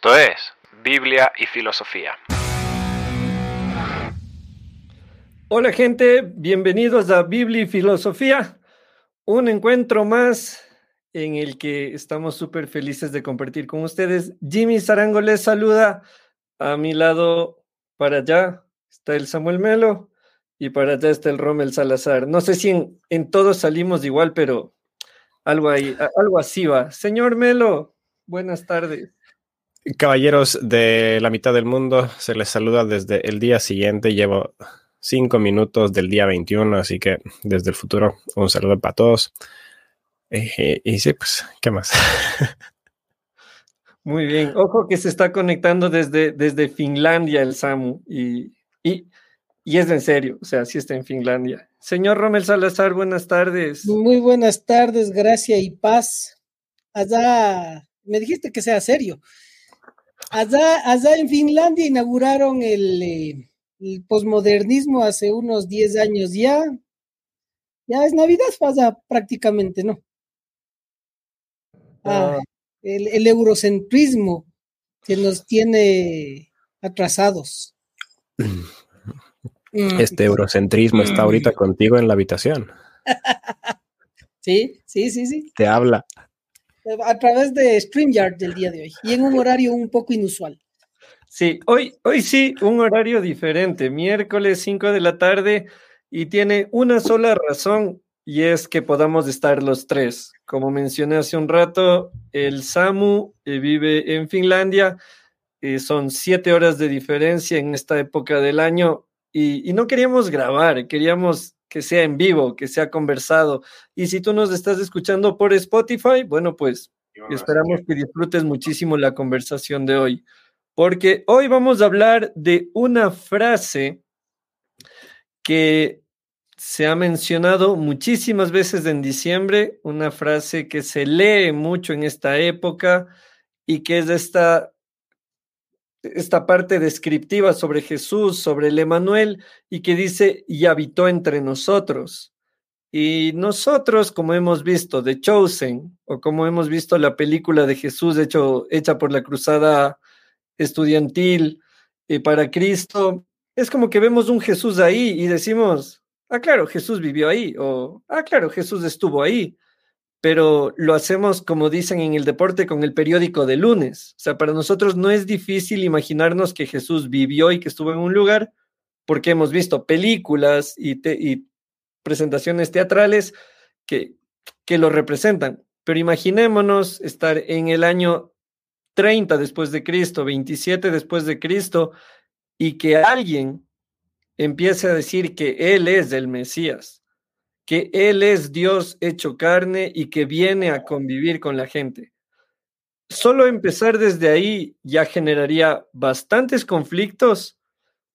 Esto es Biblia y Filosofía. Hola gente, bienvenidos a Biblia y Filosofía, un encuentro más en el que estamos súper felices de compartir con ustedes. Jimmy Zarango les saluda. A mi lado, para allá, está el Samuel Melo y para allá está el Rommel Salazar. No sé si en, en todos salimos igual, pero algo, ahí, algo así va. Señor Melo, buenas tardes. Caballeros de la mitad del mundo, se les saluda desde el día siguiente. Llevo cinco minutos del día 21, así que desde el futuro un saludo para todos. Y, y sí, pues, ¿qué más? Muy bien. Ojo que se está conectando desde, desde Finlandia el Samu y, y, y, es en serio, o sea, sí está en Finlandia. Señor Romel Salazar, buenas tardes. Muy buenas tardes, gracia y paz. Allá, me dijiste que sea serio. Allá, allá en Finlandia inauguraron el, eh, el posmodernismo hace unos 10 años ya. Ya es Navidad, pasa prácticamente, ¿no? Ah, el, el, eurocentrismo que nos tiene atrasados. Este eurocentrismo está ahorita contigo en la habitación. Sí, sí, sí, sí. Te habla. A través de StreamYard del día de hoy y en un horario un poco inusual. Sí, hoy, hoy sí, un horario diferente, miércoles 5 de la tarde y tiene una sola razón y es que podamos estar los tres. Como mencioné hace un rato, el Samu eh, vive en Finlandia, eh, son siete horas de diferencia en esta época del año y, y, no queríamos grabar, queríamos que sea en vivo, que sea conversado. Y si tú nos estás escuchando por Spotify, bueno, pues esperamos que disfrutes muchísimo la conversación de hoy, porque hoy vamos a hablar de una frase que se ha mencionado muchísimas veces en diciembre, una frase que se lee mucho en esta época y que es esta, esta parte descriptiva sobre Jesús, sobre el Emanuel, y que dice, y habitó entre nosotros. Y nosotros, como hemos visto The Chosen, o como hemos visto la película de Jesús hecho, hecha por la Cruzada Estudiantil eh, para Cristo, es como que vemos un Jesús ahí y decimos, ah, claro, Jesús vivió ahí, o, ah, claro, Jesús estuvo ahí, pero lo hacemos, como dicen en el deporte, con el periódico de lunes. O sea, para nosotros no es difícil imaginarnos que Jesús vivió y que estuvo en un lugar, porque hemos visto películas y, y presentaciones teatrales que, que lo representan. Pero imaginémonos estar en el año 30 después de Cristo, 27 después de Cristo, y que alguien empiece a decir que Él es el Mesías, que Él es Dios hecho carne y que viene a convivir con la gente. Solo empezar desde ahí ya generaría bastantes conflictos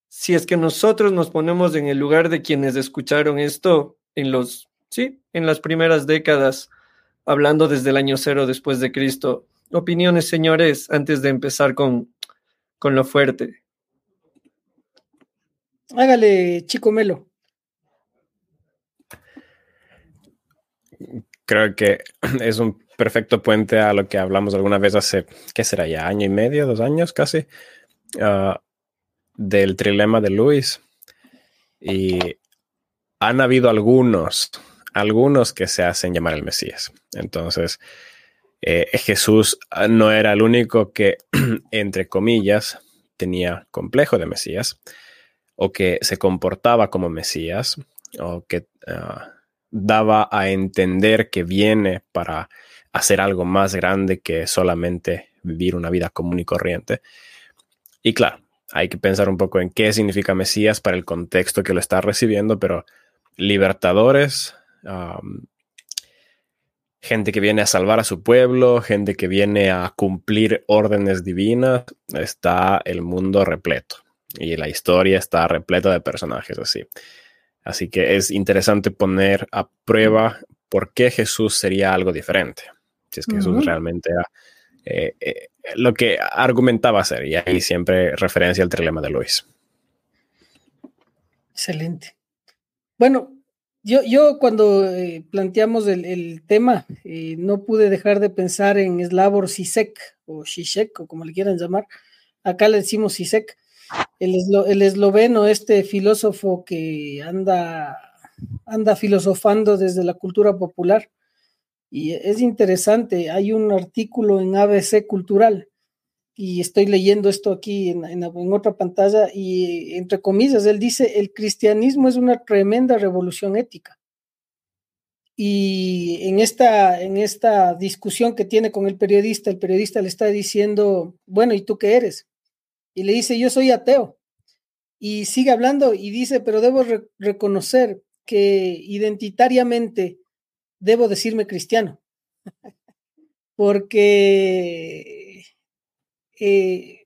si es que nosotros nos ponemos en el lugar de quienes escucharon esto en los, sí, en las primeras décadas, hablando desde el año cero después de Cristo. Opiniones, señores, antes de empezar con, con lo fuerte. Hágale, chico Melo. Creo que es un perfecto puente a lo que hablamos alguna vez hace, ¿qué será ya? Año y medio, dos años casi, uh, del trilema de Luis. Y han habido algunos, algunos que se hacen llamar el Mesías. Entonces, eh, Jesús no era el único que, entre comillas, tenía complejo de Mesías o que se comportaba como Mesías, o que uh, daba a entender que viene para hacer algo más grande que solamente vivir una vida común y corriente. Y claro, hay que pensar un poco en qué significa Mesías para el contexto que lo está recibiendo, pero libertadores, gente que viene a salvar a su pueblo, gente que viene a cumplir órdenes divinas, está el mundo repleto y la historia está repleta de personajes así. Así que es interesante poner a prueba por qué Jesús sería algo diferente. Si es que uh -huh. Jesús realmente era eh, eh, lo que argumentaba ser. Y ahí siempre referencia al trilema de Luis. Excelente. Bueno, yo, yo cuando eh, planteamos el, el tema, no pude dejar de pensar en Slavoj Zizek o Zizek o como le quieran llamar. Acá le decimos Zizek, el, eslo, el esloveno, este filósofo que anda, anda filosofando desde la cultura popular. Y es interesante, hay un artículo en ABC Cultural y estoy leyendo esto aquí en, en, otra pantalla y entre comillas, él dice, el cristianismo es una tremenda revolución ética. Y en esta, en esta discusión que tiene con el periodista, el periodista le está diciendo, bueno, ¿y tú qué eres? Y le dice, yo soy ateo. Y sigue hablando y dice, pero debo re reconocer que identitariamente debo decirme cristiano. Porque eh,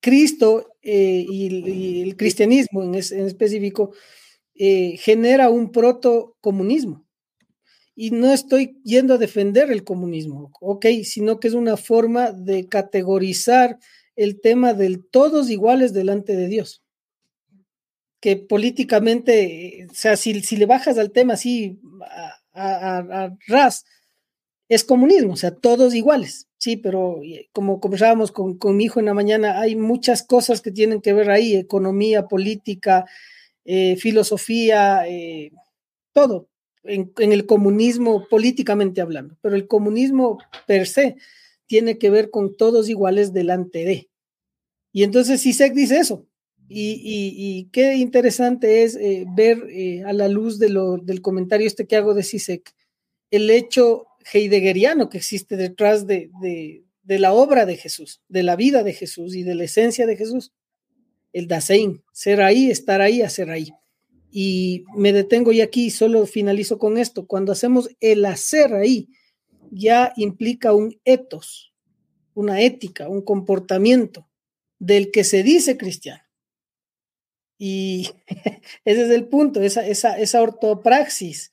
Cristo eh, y, el cristianismo en, es, en específico eh, genera un proto-comunismo. Y no estoy yendo a defender el comunismo, ok, sino que es una forma de categorizar el tema del todos iguales delante de Dios. Que políticamente, o sea, si, si le bajas al tema así a, a, a, ras, es comunismo, o sea, todos iguales, sí, pero como conversábamos con, con, mi hijo en la mañana, hay muchas cosas que tienen que ver ahí, economía, política, eh, filosofía, eh, todo, en, en, el comunismo políticamente hablando, pero el comunismo per se tiene que ver con todos iguales delante de. Y entonces CISEC dice eso. Y, y, y qué interesante es eh, ver eh, a la luz de lo, del comentario este que hago de CISEC, el hecho heideggeriano que existe detrás de, de, de, la obra de Jesús, de la vida de Jesús y de la esencia de Jesús. El Dasein, ser ahí, estar ahí, hacer ahí. Y me detengo y aquí solo finalizo con esto. Cuando hacemos el hacer ahí, ya implica un etos, una ética, un comportamiento del que se dice cristiano. Y ese es el punto, esa, esa, esa ortopraxis,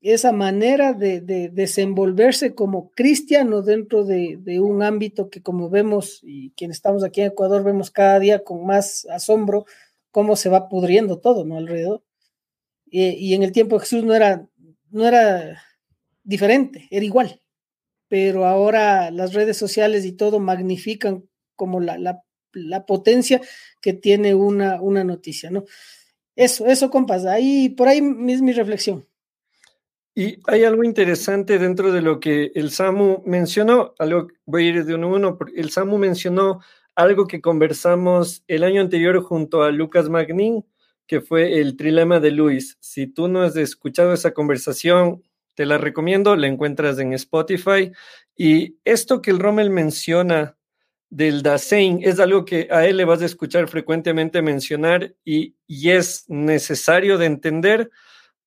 esa manera de, de, desenvolverse como cristiano dentro de, de, un ámbito que como vemos y quienes estamos aquí en Ecuador vemos cada día con más asombro cómo se va pudriendo todo, ¿no? Alrededor. Y, y en el tiempo de Jesús no era, no era diferente, era igual. Pero ahora las redes sociales y todo magnifican como la, la, potencia que tiene una, una noticia, ¿no? Eso, eso, compas, ahí, por ahí es mi reflexión. Y hay algo interesante dentro de lo que el Samu mencionó, voy a ir de uno a uno, el Samu mencionó algo que conversamos el año anterior junto a Lucas Magnin, que fue el trilema de Luis. Si tú no has escuchado esa conversación, te la recomiendo, la encuentras en Spotify. Y esto que el Rommel menciona del Dasein es algo que a él le vas a escuchar frecuentemente mencionar y, y, es necesario de entender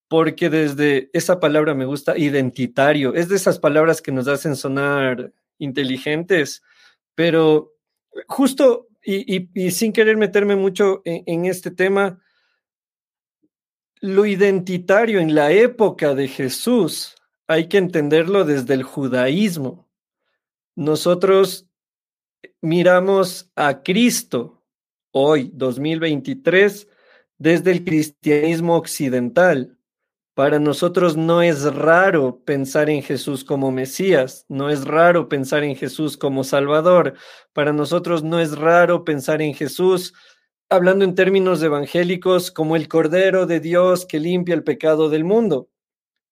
porque desde esa palabra me gusta identitario, es de esas palabras que nos hacen sonar inteligentes, pero justo y, y, sin querer meterme mucho en este tema, lo identitario en la época de Jesús hay que entenderlo desde el judaísmo. Nosotros miramos a Cristo hoy, 2023, desde el cristianismo occidental. Para nosotros no es raro pensar en Jesús como Mesías, no es raro pensar en Jesús como Salvador, para nosotros no es raro pensar en Jesús, hablando en términos evangélicos, como el Cordero de Dios que limpia el pecado del mundo.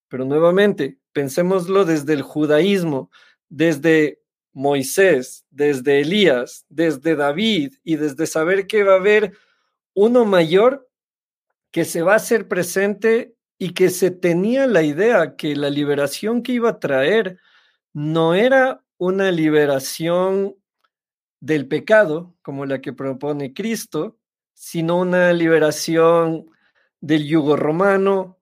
Pero nuevamente, pensémoslo desde el judaísmo, desde Moisés, desde Elías, desde David y desde saber que va a haber uno mayor que se va a hacer presente y que se tenía la idea que la liberación que iba a traer no era una liberación del pecado como la que propone Cristo, sino una liberación del yugo romano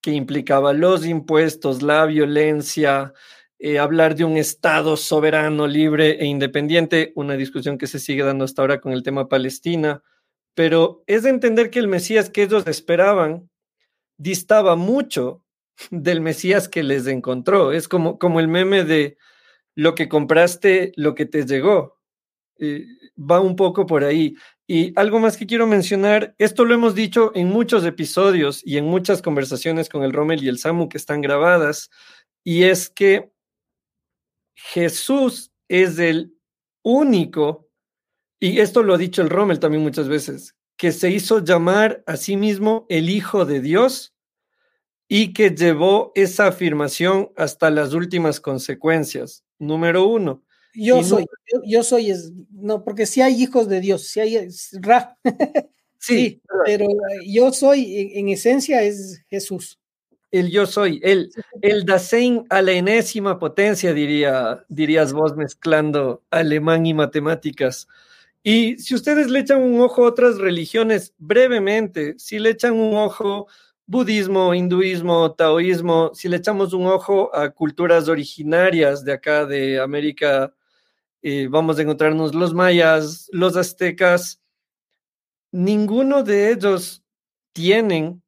que implicaba los impuestos, la violencia, eh, hablar de un Estado soberano, libre e independiente, una discusión que se sigue dando hasta ahora con el tema Palestina, pero es de entender que el Mesías que ellos esperaban distaba mucho del Mesías que les encontró. Es como, como el meme de lo que compraste, lo que te llegó. Eh, va un poco por ahí. Y algo más que quiero mencionar, esto lo hemos dicho en muchos episodios y en muchas conversaciones con el Rommel y el Samu que están grabadas, y es que Jesús es el único, y esto lo ha dicho el Rommel también muchas veces, que se hizo llamar a sí mismo el Hijo de Dios y que llevó esa afirmación hasta las últimas consecuencias. Número uno, yo soy, yo, soy, es, no, porque si hay hijos de Dios, si hay Ra. sí, pero yo soy, en, esencia, es Jesús. El yo soy, el, el Dasein a la enésima potencia, diría, dirías vos, mezclando alemán y matemáticas. Y si ustedes le echan un ojo a otras religiones, brevemente, si le echan un ojo budismo, hinduismo, taoísmo, si le echamos un ojo a culturas originarias de acá de América vamos a encontrarnos los mayas, los aztecas, ninguno de ellos tienen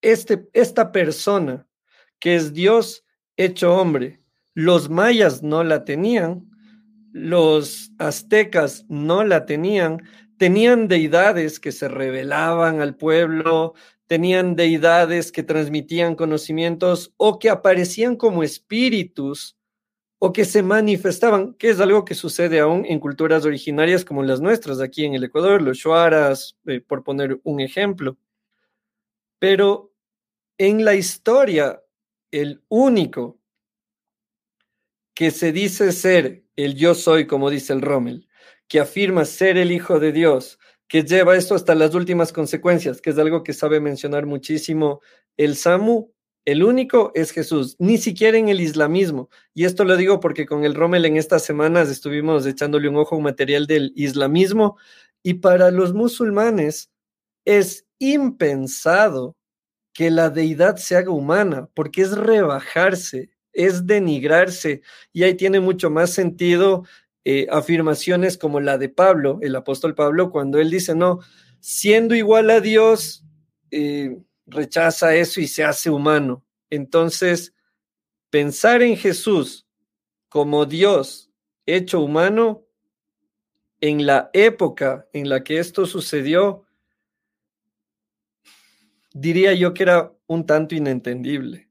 este, esta persona que es Dios hecho hombre. Los mayas no la tenían, los aztecas no la tenían, tenían deidades que se revelaban al pueblo, tenían deidades que transmitían conocimientos o que aparecían como espíritus o que se manifestaban, que es algo que sucede aún en culturas originarias como las nuestras, aquí en el Ecuador, los shuaras, eh, por poner un ejemplo. Pero en la historia, el único que se dice ser el yo soy, como dice el Rommel, que afirma ser el Hijo de Dios, que lleva esto hasta las últimas consecuencias, que es algo que sabe mencionar muchísimo el Samu, el único es Jesús, ni siquiera en el islamismo. Y esto lo digo porque con el Rommel en estas semanas estuvimos echándole un ojo a un material del islamismo y para los musulmanes es impensado que la deidad se haga humana, porque es rebajarse, es denigrarse. Y ahí tiene mucho más sentido eh, afirmaciones como la de Pablo, el apóstol Pablo, cuando él dice, no, siendo igual a Dios, eh, rechaza eso y se hace humano. Entonces, pensar en Jesús como Dios hecho humano, en la época en la que esto sucedió, diría yo que era un tanto inentendible.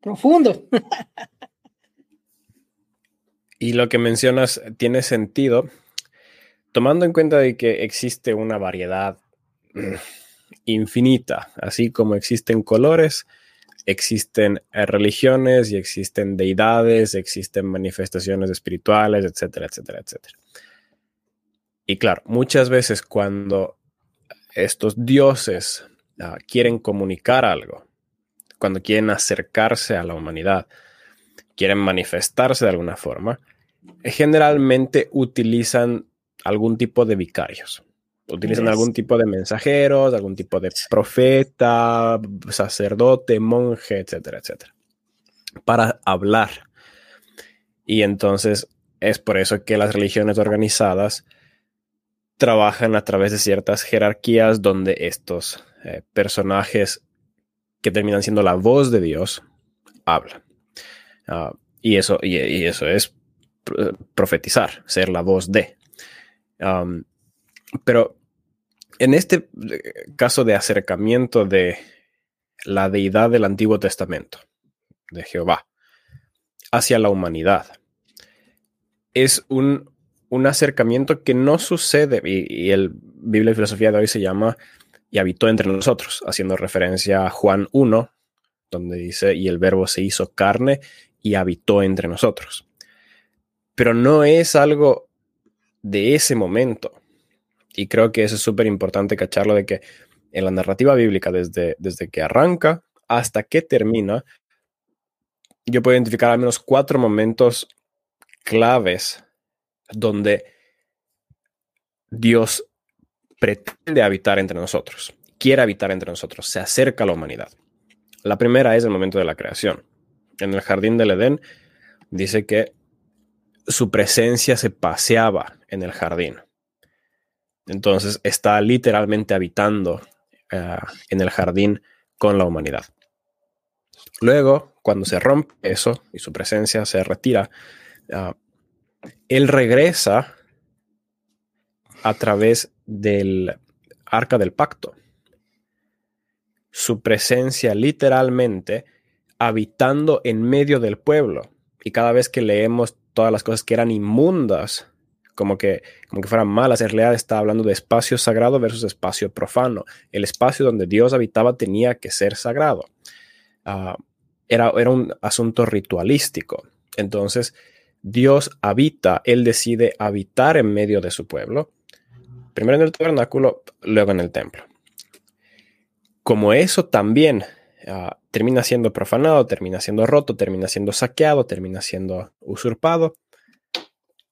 Profundo. y lo que mencionas tiene sentido tomando en cuenta de que existe una variedad infinita, así como existen colores, existen eh, religiones y existen deidades, existen manifestaciones espirituales, etcétera, etcétera, etcétera. Y claro, muchas veces cuando estos dioses ah, quieren comunicar algo, cuando quieren acercarse a la humanidad, quieren manifestarse de alguna forma, generalmente utilizan algún tipo de vicarios. Utilizan algún tipo de mensajeros, algún tipo de profeta, sacerdote, monje, etcétera, etcétera, para hablar. Y entonces es por eso que las religiones organizadas trabajan a través de ciertas jerarquías donde estos eh, personajes que terminan siendo la voz de Dios hablan. Ah, y, eso, y, eso es eh, profetizar, ser la voz de pero en este eh, caso de acercamiento de la deidad del Antiguo Testamento, de Jehová, hacia la humanidad, es un, acercamiento que no sucede, y, el Biblia y Filosofía de hoy se llama y habitó entre nosotros, haciendo referencia a Juan 1, donde dice, y el verbo se hizo carne y habitó entre nosotros. Pero no es algo de ese momento. Y creo que eso es súper importante cacharlo de que en la narrativa bíblica, desde, desde que arranca hasta que termina, yo puedo identificar al menos cuatro momentos claves donde Dios pretende habitar entre nosotros, quiere habitar entre nosotros, se acerca a la humanidad. La primera es el momento de la creación. En el jardín del Edén dice que su presencia se paseaba en el jardín. Entonces está literalmente habitando eh, en el jardín con la humanidad. Luego, cuando se rompe eso y su presencia se retira, ah, Él regresa a través del arca del pacto. Su presencia literalmente habitando en medio del pueblo. Y cada vez que leemos todas las cosas que eran inmundas, como que, como que fueran malas, en realidad está hablando de espacio sagrado versus espacio profano. El espacio donde Dios habitaba tenía que ser sagrado. Ah, era, era un asunto ritualístico. Entonces, Dios habita, Él decide habitar en medio de su pueblo, primero en el tabernáculo, luego en el templo. Como eso también ah, termina siendo profanado, termina siendo roto, termina siendo saqueado, termina siendo usurpado,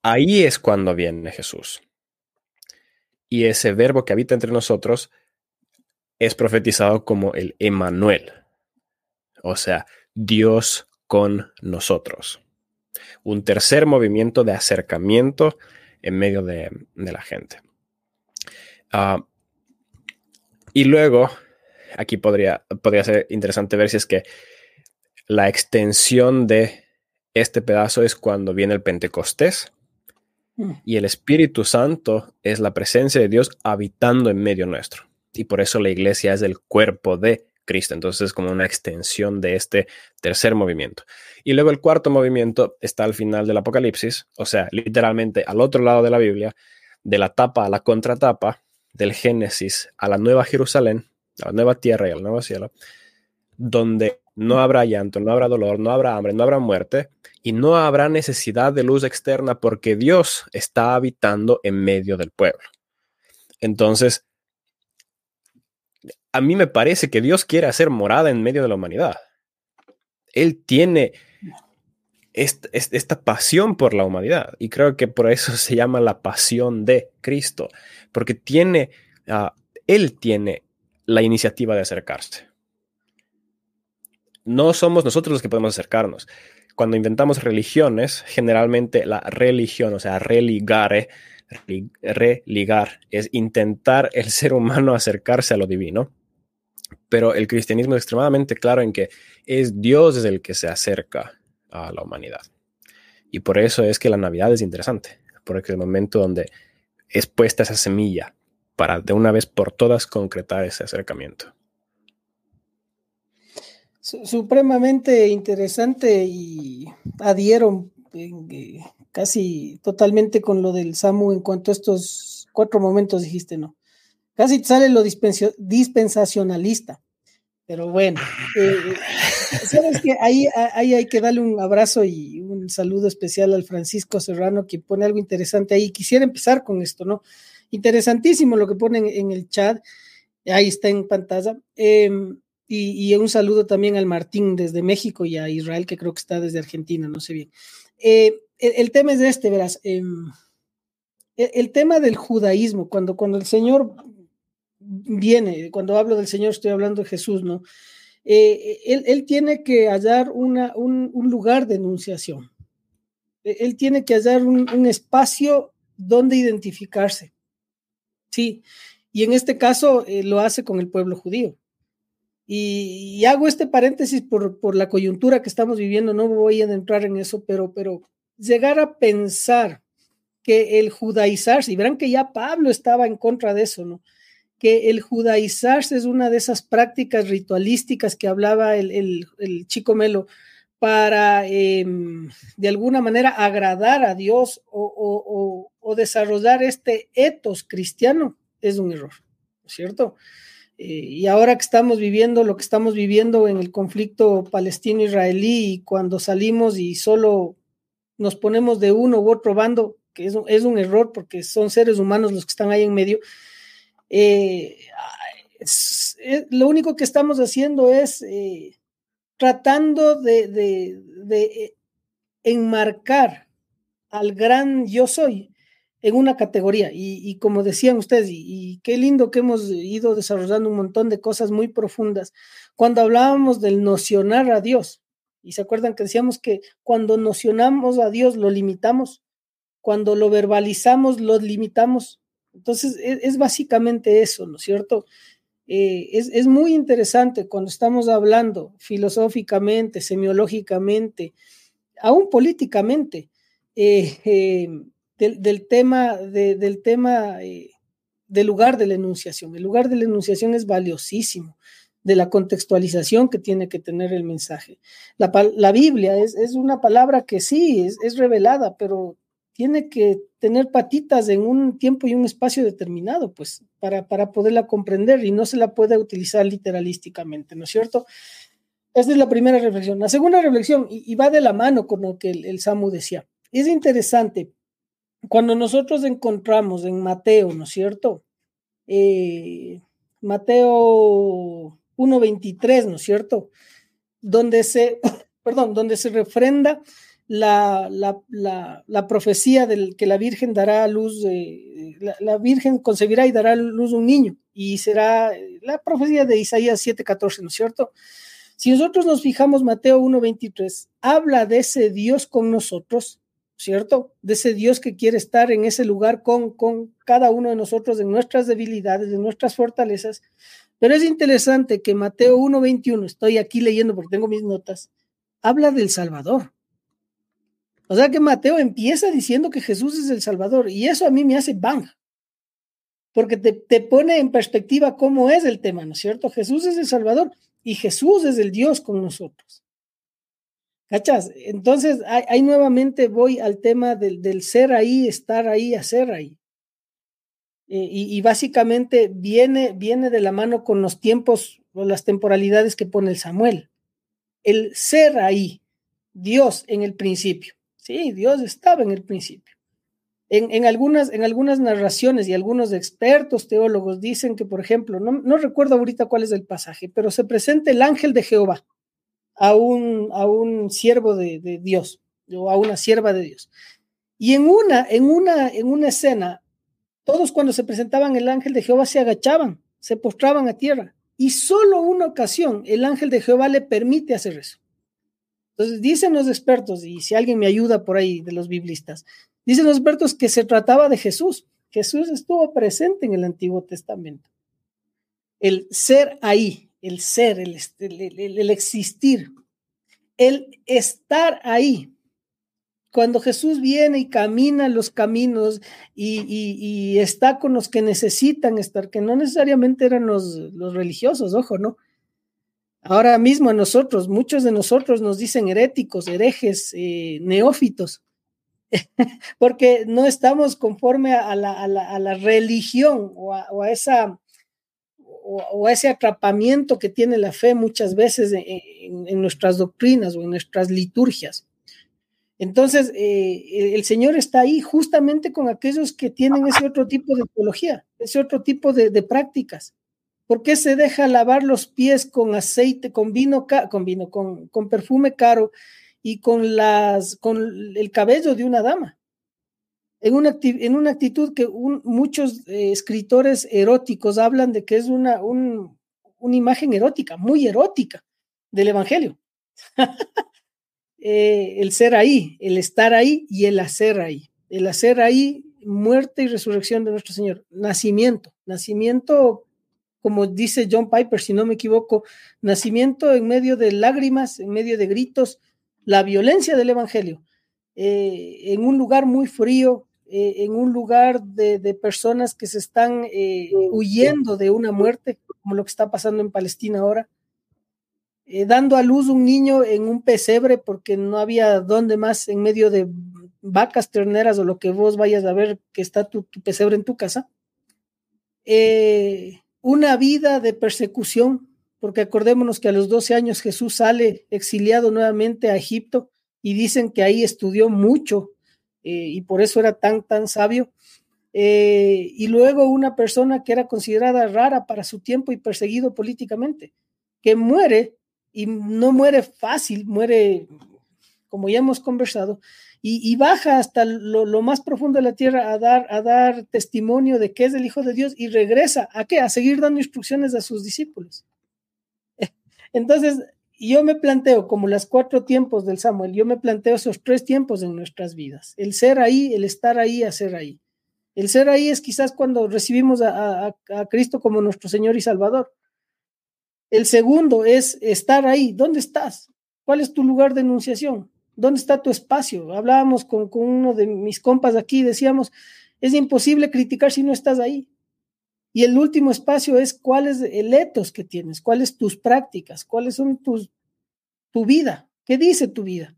ahí es cuando viene Jesús. Y ese verbo que habita entre nosotros es profetizado como el Emanuel, o sea, Dios con nosotros. Un tercer movimiento de acercamiento en medio de, la gente. Ah, y luego, aquí podría, podría ser interesante ver si es que la extensión de este pedazo es cuando viene el Pentecostés. Y el Espíritu Santo es la presencia de Dios habitando en medio nuestro. Y por eso la iglesia es el cuerpo de Cristo. Entonces es como una extensión de este tercer movimiento. Y luego el cuarto movimiento está al final del Apocalipsis, o sea, literalmente al otro lado de la Biblia, de la tapa a la contratapa, del Génesis a la nueva Jerusalén, a la nueva tierra y al nuevo cielo, donde no habrá llanto, no habrá dolor, no habrá hambre, no habrá muerte y no habrá necesidad de luz externa porque Dios está habitando en medio del pueblo. Entonces, a mí me parece que Dios quiere hacer morada en medio de la humanidad. Él tiene esta, pasión por la humanidad y creo que por eso se llama la pasión de Cristo, porque tiene, ah, Él tiene la iniciativa de acercarse. No somos nosotros los que podemos acercarnos. Cuando inventamos religiones, generalmente la religión, o sea, religare, religar, es intentar el ser humano acercarse a lo divino pero el cristianismo es extremadamente claro en que es Dios el que se acerca a la humanidad. Y por eso es que la Navidad es interesante, porque es el momento donde es puesta esa semilla para de una vez por todas concretar ese acercamiento. Supremamente interesante y adhiero eh, casi totalmente con lo del SAMU en cuanto a estos cuatro momentos dijiste, ¿no? Casi sale lo dispensacionalista. Pero bueno, eh, sabes que ahí, ahí hay que darle un abrazo y un saludo especial al Francisco Serrano que pone algo interesante ahí. Quisiera empezar con esto, ¿no? Interesantísimo lo que ponen en el chat. Ahí está en pantalla. Em, y, un saludo también al Martín desde México y a Israel, que creo que está desde Argentina, no sé bien. Eh, el, tema es este, verás. Em, el, el, tema del judaísmo, cuando, cuando el Señor viene, cuando hablo del Señor estoy hablando de Jesús, ¿no? Eh, él, tiene que hallar una, un, lugar de enunciación. E, él tiene que hallar un, espacio donde identificarse. Sí, y en este caso eh, lo hace con el pueblo judío. Y, hago este paréntesis por, por, la coyuntura que estamos viviendo, no voy a entrar en eso, pero, pero llegar a pensar que el judaizarse, y verán que ya Pablo estaba en contra de eso, ¿no? que el judaizarse es una de esas prácticas ritualísticas que hablaba el, chico Melo para em, de alguna manera agradar a Dios o, desarrollar este etos cristiano es un error, ¿cierto? Eh, y ahora que estamos viviendo lo que estamos viviendo en el conflicto palestino-israelí y cuando salimos y solo nos ponemos de uno u otro bando, que es, es un error porque son seres humanos los que están ahí en medio, eh, lo único que estamos haciendo es eh, tratando de, eh, enmarcar al gran yo soy en una categoría. Y, como decían ustedes, y, qué lindo que hemos ido desarrollando un montón de cosas muy profundas. Cuando hablábamos del nocionar a Dios, y se acuerdan que decíamos que cuando nocionamos a Dios lo limitamos, cuando lo verbalizamos lo limitamos, entonces, e, es, básicamente eso, ¿no es cierto? Eh, es, muy interesante cuando estamos hablando filosóficamente, semiológicamente, aún políticamente, eh, eh, del, tema, del tema eh, del lugar de la enunciación. El lugar de la enunciación es valiosísimo, de la contextualización que tiene que tener el mensaje. La, Biblia es, una palabra que sí, es, revelada, pero tiene que tener patitas en un tiempo y un espacio determinado, pues, para, para poderla comprender y no se la puede utilizar literalísticamente, ¿no es cierto? Esta es la primera reflexión. La segunda reflexión, y, va de la mano con lo que el, el Samu decía, es interesante cuando nosotros encontramos en Mateo, ¿no es cierto? Eh, Mateo 1.23, ¿no es cierto? Donde se, perdón, donde se refrenda la, la, profecía del que la Virgen dará a luz, la, Virgen concebirá y dará a luz un niño, y será la profecía de Isaías 7.14, ¿no es cierto? Si nosotros nos fijamos, Mateo 1.23 habla de ese Dios con nosotros, ¿cierto? De ese Dios que quiere estar en ese lugar con, con cada uno de nosotros, en nuestras debilidades, en nuestras fortalezas. Pero es interesante que Mateo 1.21, estoy aquí leyendo porque tengo mis notas, habla del Salvador. O sea que Mateo empieza diciendo que Jesús es el Salvador y eso a mí me hace bang, porque te, te pone en perspectiva cómo es el tema, ¿no es cierto? Jesús es el Salvador y Jesús es el Dios con nosotros. ¿Cachas? Entonces, ahí, nuevamente voy al tema del, ser ahí, estar ahí, hacer ahí. Eh, y, básicamente viene, viene de la mano con los tiempos o las temporalidades que pone el Samuel. El ser ahí, Dios en el principio. Sí, Dios estaba en el principio. En, algunas, en algunas narraciones y algunos expertos teólogos dicen que, por ejemplo, no, no recuerdo ahorita cuál es el pasaje, pero se presenta el ángel de Jehová a un, a un siervo de, Dios o a una sierva de Dios. Y en una, en una, en una escena, todos cuando se presentaban el ángel de Jehová se agachaban, se postraban a tierra. Y solo una ocasión el ángel de Jehová le permite hacer eso. Entonces dicen los expertos, y si alguien me ayuda por ahí de los biblistas, dicen los expertos que se trataba de Jesús. Jesús estuvo presente en el Antiguo Testamento. El ser ahí, el ser, el, el, existir, el estar ahí. Cuando Jesús viene y camina los caminos y, está con los que necesitan estar, que no necesariamente eran los, los religiosos, ojo, ¿no? Ahora mismo a nosotros, muchos de nosotros nos dicen heréticos, herejes, eh, neófitos, porque no estamos conforme a la, a la, a la religión o a, esa o, ese atrapamiento que tiene la fe muchas veces en, nuestras doctrinas o en nuestras liturgias. Entonces, eh, el Señor está ahí justamente con aquellos que tienen ese otro tipo de teología, ese otro tipo de, prácticas. ¿Por qué se deja lavar los pies con aceite, con vino, con vino, con, con perfume caro y con, las, con el cabello de una dama? En una, en una actitud que muchos eh, escritores eróticos hablan de que es una, una imagen erótica, muy erótica del Evangelio. Eh, el ser ahí, el estar ahí y el hacer ahí. El hacer ahí, muerte y resurrección de nuestro Señor. Nacimiento, nacimiento, como dice John Piper, si no me equivoco, nacimiento en medio de lágrimas, en medio de gritos, la violencia del Evangelio. Eh, en un lugar muy frío, eh, en un lugar de, personas que se están eh, huyendo de una muerte, como lo que está pasando en Palestina ahora, eh, dando a luz un niño en un pesebre porque no había dónde más en medio de vacas terneras o lo que vos vayas a ver que está tu, pesebre en tu casa. una vida de persecución, porque acordémonos que a los 12 años Jesús sale exiliado nuevamente a Egipto y dicen que ahí estudió mucho eh, y por eso era tan, tan sabio. Eh, y luego una persona que era considerada rara para su tiempo y perseguido políticamente, que muere y no muere fácil, muere, como ya hemos conversado, y, baja hasta lo, más profundo de la tierra a dar, a dar testimonio de que es el Hijo de Dios y regresa a qué? A seguir dando instrucciones a sus discípulos. Entonces, y yo me planteo, como las cuatro tiempos del Samuel, yo me planteo esos tres tiempos en nuestras vidas. El ser ahí, el estar ahí, hacer ahí. El ser ahí es quizás cuando recibimos a, Cristo como nuestro Señor y Salvador. El segundo es estar ahí. ¿Dónde estás? ¿Cuál es tu lugar de enunciación? ¿Dónde está tu espacio? Hablábamos con, con uno de mis compas aquí, decíamos, es imposible criticar si no estás ahí. Y el último espacio es cuál es el etos que tienes, cuáles tus prácticas, cuáles son tus, tu vida, qué dice tu vida.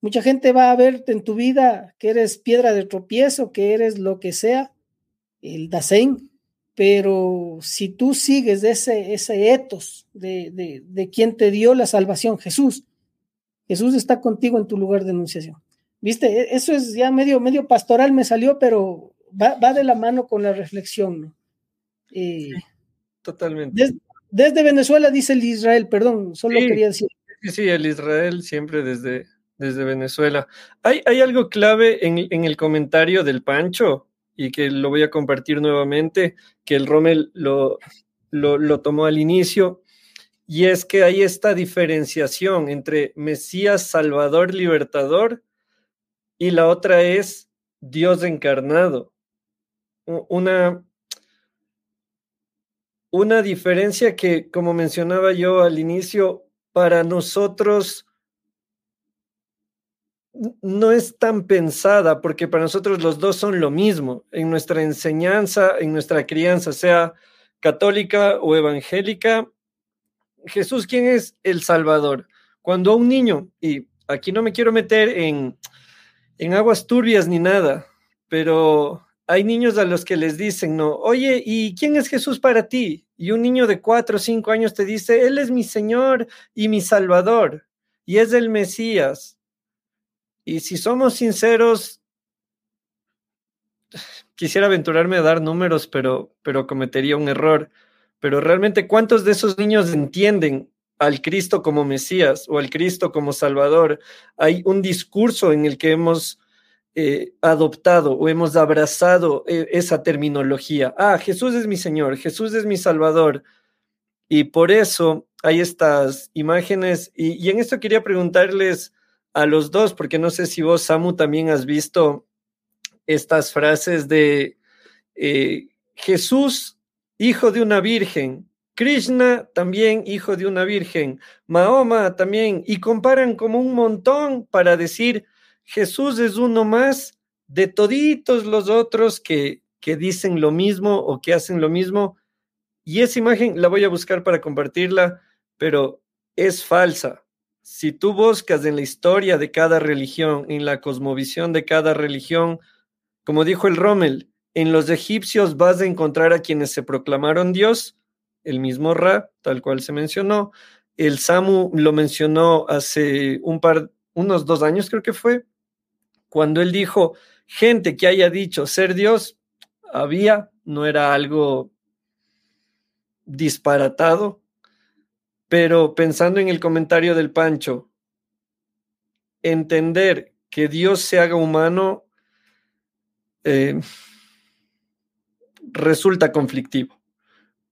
Mucha gente va a verte en tu vida que eres piedra de tropiezo, que eres lo que sea, el Dasein, pero si tú sigues ese, ese etos de, de, de quien te dio la salvación, Jesús, Jesús está contigo en tu lugar de enunciación. Viste, e, eso es ya medio, medio pastoral me salió, pero va, va de la mano con la reflexión, ¿no? Eh, Totalmente. Des, desde Venezuela dice el Israel, perdón, solo Sí. quería decir. Sí, sí, el Israel siempre desde, desde Venezuela. Hay, hay algo clave en, en el comentario del Pancho y que lo voy a compartir nuevamente, que el Rommel lo, lo, lo tomó al inicio, y es que hay esta diferenciación entre Mesías, Salvador, Libertador, y la otra es Dios encarnado. Una, una diferencia que, como mencionaba yo al inicio, para nosotros no es tan pensada, porque para nosotros los dos son lo mismo, en nuestra enseñanza, en nuestra crianza, sea católica o evangélica. Jesús, ¿quién es el Salvador? Cuando a un niño, y aquí no me quiero meter en, en aguas turbias ni nada, pero hay niños a los que les dicen, no, oye, ¿y quién es Jesús para ti? Y un niño de cuatro o cinco años te dice, Él es mi Señor y mi Salvador, y es el Mesías. Y si somos sinceros, quisiera aventurarme a dar números, pero, pero cometería un error. Pero realmente, ¿cuántos de esos niños entienden al Cristo como Mesías o al Cristo como Salvador? Hay un discurso en el que hemos eh, adoptado o hemos abrazado eh, esa terminología. Ah, Jesús es mi Señor, Jesús es mi Salvador. Y por eso hay estas imágenes. Y, y en esto quería preguntarles a los dos, porque no sé si vos, Samu, también has visto estas frases de eh, Jesús, hijo de una virgen, Krishna también hijo de una virgen, Mahoma también, y comparan como un montón para decir Jesús es uno más de toditos los otros que, que dicen lo mismo o que hacen lo mismo. Y esa imagen la voy a buscar para compartirla, pero es falsa. Si tú buscas en la historia de cada religión, en la cosmovisión de cada religión, como dijo el Rommel, en los egipcios vas a encontrar a quienes se proclamaron Dios, el mismo Ra, tal cual se mencionó. El Samu lo mencionó hace un par, unos dos años creo que fue, cuando él dijo, gente que haya dicho ser Dios, había, no era algo disparatado, pero pensando en el comentario del Pancho, entender que Dios se haga humano eh, resulta conflictivo,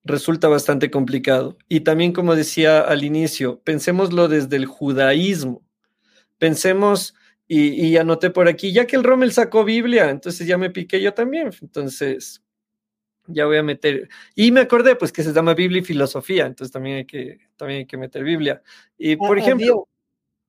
resulta bastante complicado. Y también, como decía al inicio, pensémoslo desde el judaísmo, pensemos, y, y anoté por aquí, ya que el Rommel sacó Biblia, entonces ya me piqué yo también, entonces ya voy a meter. Y me acordé, pues, que se llama Biblia y filosofía, entonces también hay que, también hay que meter Biblia. Y, por Ah, ejemplo, Dios.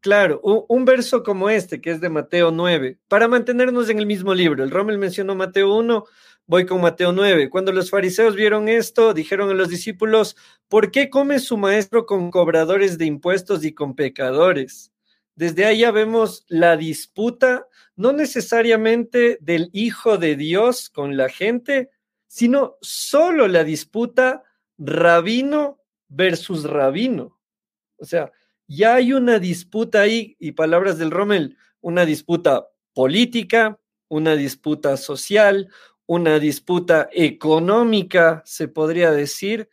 claro, un, un verso como este, que es de Mateo 9, para mantenernos en el mismo libro. El Rommel mencionó Mateo 1, voy con Mateo 9. Cuando los fariseos vieron esto, dijeron a los discípulos, ¿por qué come su maestro con cobradores de impuestos y con pecadores? Desde ahí ya vemos la disputa, no necesariamente del Hijo de Dios con la gente, sino solo la disputa rabino versus rabino. O sea, ya hay una disputa ahí, y palabras del Rommel, una disputa política, una disputa social, una disputa económica, se podría decir,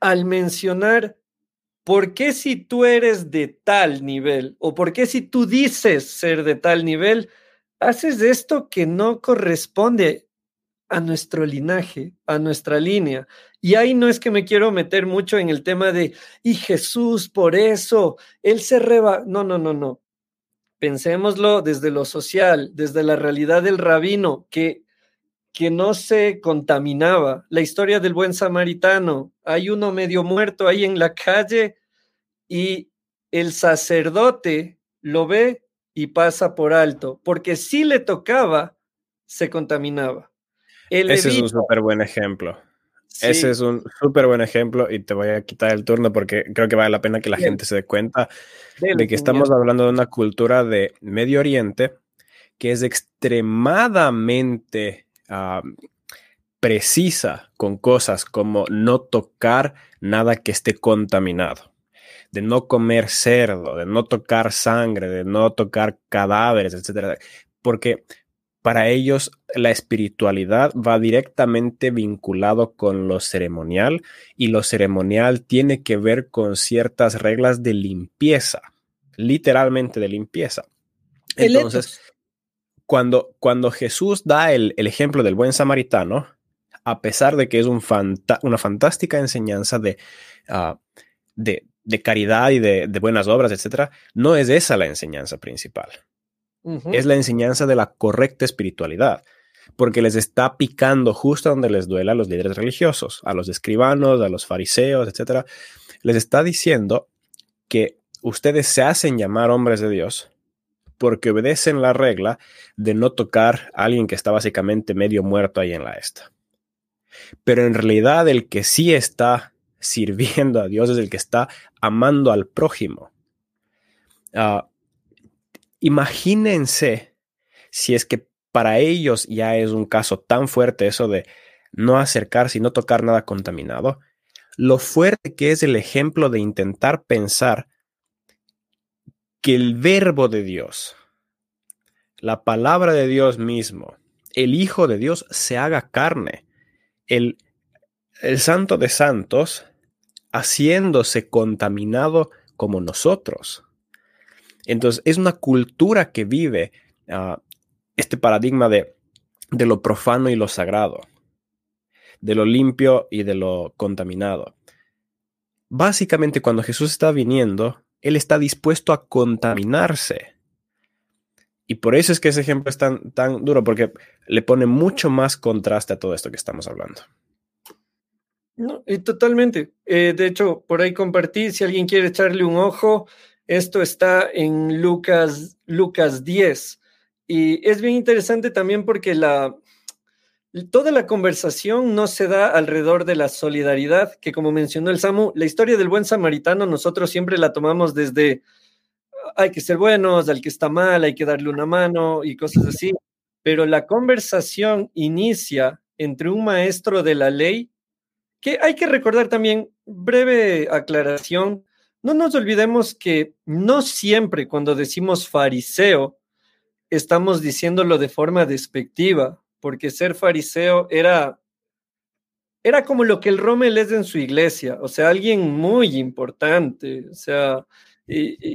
al mencionar por qué si tú eres de tal nivel o por qué si tú dices ser de tal nivel, haces esto que no corresponde a nuestro linaje, a nuestra línea. Y ahí no es que me quiero meter mucho en el tema de, y Jesús, por eso, Él se reba. No, no, no, no. Pensémoslo desde lo social, desde la realidad del rabino, que, que no se contaminaba. La historia del buen samaritano. Hay uno medio muerto ahí en la calle y el sacerdote lo ve y pasa por alto, porque si le tocaba, se contaminaba. El Ese es un súper buen ejemplo. Ese es un súper buen ejemplo y te voy a quitar el turno porque creo que vale la pena que la gente se dé cuenta de que estamos hablando de una cultura de Medio Oriente que es extremadamente ah, precisa con cosas como no tocar nada que esté contaminado, de no comer cerdo, de no tocar sangre, de no tocar cadáveres, etc. Porque para ellos la espiritualidad va directamente vinculado con lo ceremonial y lo ceremonial tiene que ver con ciertas reglas de limpieza, literalmente de limpieza. Entonces, cuando, cuando Jesús da el, ejemplo del buen samaritano, a pesar de que es un una fantástica enseñanza ah, de, de, caridad y de, de buenas obras, etc., no es esa la enseñanza principal es la enseñanza de la correcta espiritualidad, porque les está picando justo donde les duele a los líderes religiosos, a los escribanos, a los fariseos, etc. Les está diciendo que ustedes se hacen llamar hombres de Dios porque obedecen la regla de no tocar a alguien que está básicamente medio muerto ahí en la esta. Pero en realidad el que sí está sirviendo a Dios es el que está amando al prójimo. Ah, Imagínense si es que para ellos ya es un caso tan fuerte eso de no acercarse y no tocar nada contaminado, lo fuerte que es el ejemplo de intentar pensar que el verbo de Dios, la palabra de Dios mismo, el Hijo de Dios se haga carne, el, el Santo de Santos haciéndose contaminado como nosotros. Entonces, es una cultura que vive ah, este paradigma de, de lo profano y lo sagrado, de lo limpio y de lo contaminado. Básicamente, cuando Jesús está viniendo, Él está dispuesto a contaminarse. Y por eso es que ese ejemplo es tan, tan duro, porque le pone mucho más contraste a todo esto que estamos hablando. No, y totalmente. Eh, de hecho, por ahí compartí, si alguien quiere echarle un ojo, esto está en Lucas, Lucas 10. Y es bien interesante también porque la, toda la conversación no se da alrededor de la solidaridad, que como mencionó el Samu, la historia del buen samaritano nosotros siempre la tomamos desde hay que ser buenos, al que está mal hay que darle una mano y cosas así. Pero la conversación inicia entre un maestro de la ley, que hay que recordar también, breve aclaración, no nos olvidemos que no siempre cuando decimos fariseo estamos diciéndolo de forma despectiva, porque ser fariseo era, era como lo que el Rommel es en su iglesia, o sea, alguien muy importante, o sea,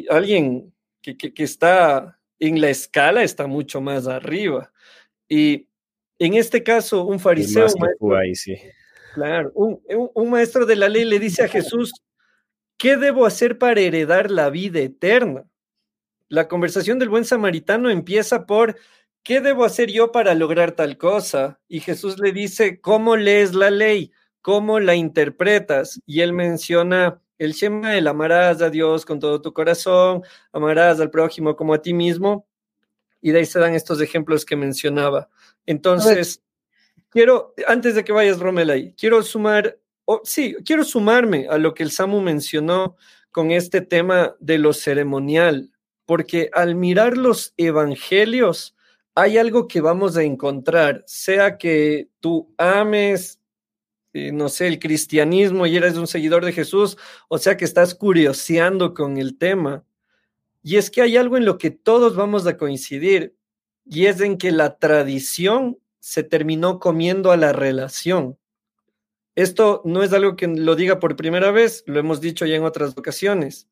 alguien que, está en la escala, está mucho más arriba. Y en este caso, un fariseo... Claro, un maestro de la ley le dice a Jesús, ¿Qué debo hacer para heredar la vida eterna? La conversación del buen samaritano empieza por, ¿qué debo hacer yo para lograr tal cosa? Y Jesús le dice, ¿cómo lees la ley? ¿Cómo la interpretas? Y él menciona el Shema, el amarás a Dios con todo tu corazón, amarás al prójimo como a ti mismo. Y de ahí se dan estos ejemplos que mencionaba. Entonces, quiero, antes de que vayas, Romel, quiero sumar sí, quiero sumarme a lo que el Samu mencionó con este tema de lo ceremonial, porque al mirar los evangelios hay algo que vamos a encontrar, sea que tú ames, eh, no sé, el cristianismo y eres un seguidor de Jesús, o sea que estás curioseando con el tema. Y es que hay algo en lo que todos vamos a coincidir, y es en que la tradición se terminó comiendo a la relación. Esto no es algo que lo diga por primera vez, lo hemos dicho ya en otras ocasiones.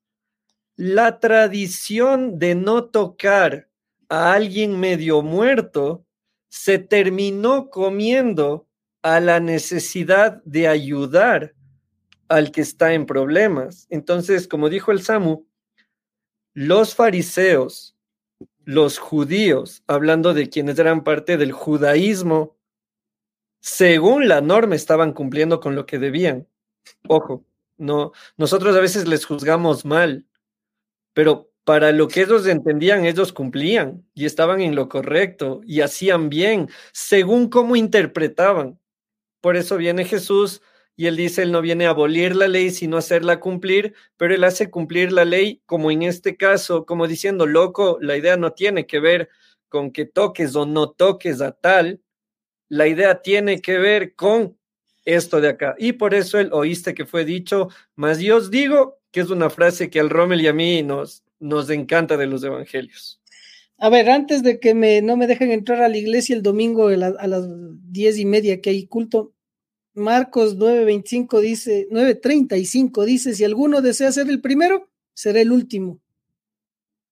La tradición de no tocar a alguien medio muerto se terminó comiendo a la necesidad de ayudar al que está en problemas. Entonces, como dijo el Samu, los fariseos, los judíos, hablando de quienes eran parte del judaísmo según la norma estaban cumpliendo con lo que debían. Ojo, no, nosotros a veces les juzgamos mal, pero para lo que ellos entendían, ellos cumplían y estaban en lo correcto y hacían bien, según cómo interpretaban. Por eso viene Jesús y él dice, él no viene a abolir la ley, sino a hacerla cumplir, pero él hace cumplir la ley, como en este caso, como diciendo, loco, la idea no tiene que ver con que toques o no toques a tal, la idea tiene que ver con esto de acá. Y por eso él oíste que fue dicho, más yo os digo, que es una frase que al Rommel y a mí nos, nos encanta de los evangelios. A ver, antes de que me, no me dejen entrar a la iglesia el domingo a las diez y media que hay culto, Marcos 9:25 dice, 9:35 dice, si alguno desea ser el primero, será el último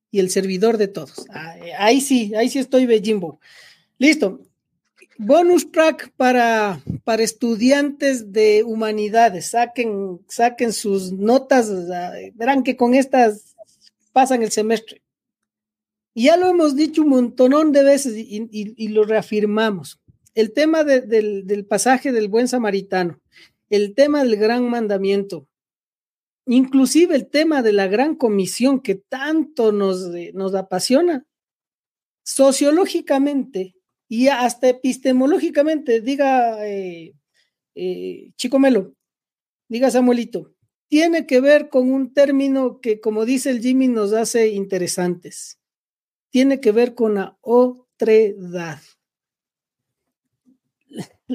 y el servidor de todos. Ahí sí, ahí sí estoy Bejimbo. Listo. Bonus track para, para estudiantes de humanidades. Saquen, saquen sus notas. Verán que con estas pasan el semestre. Ya lo hemos dicho un montonón de veces y lo reafirmamos el tema del, pasaje del buen samaritano, el tema del gran mandamiento, inclusive el tema de la gran comisión que tanto nos, nos apasiona, sociológicamente y hasta epistemológicamente, diga eh, eh, Chico Melo, diga Samuelito, tiene que ver con un término que, como dice el Jimmy, nos hace interesantes. Tiene que ver con la otredad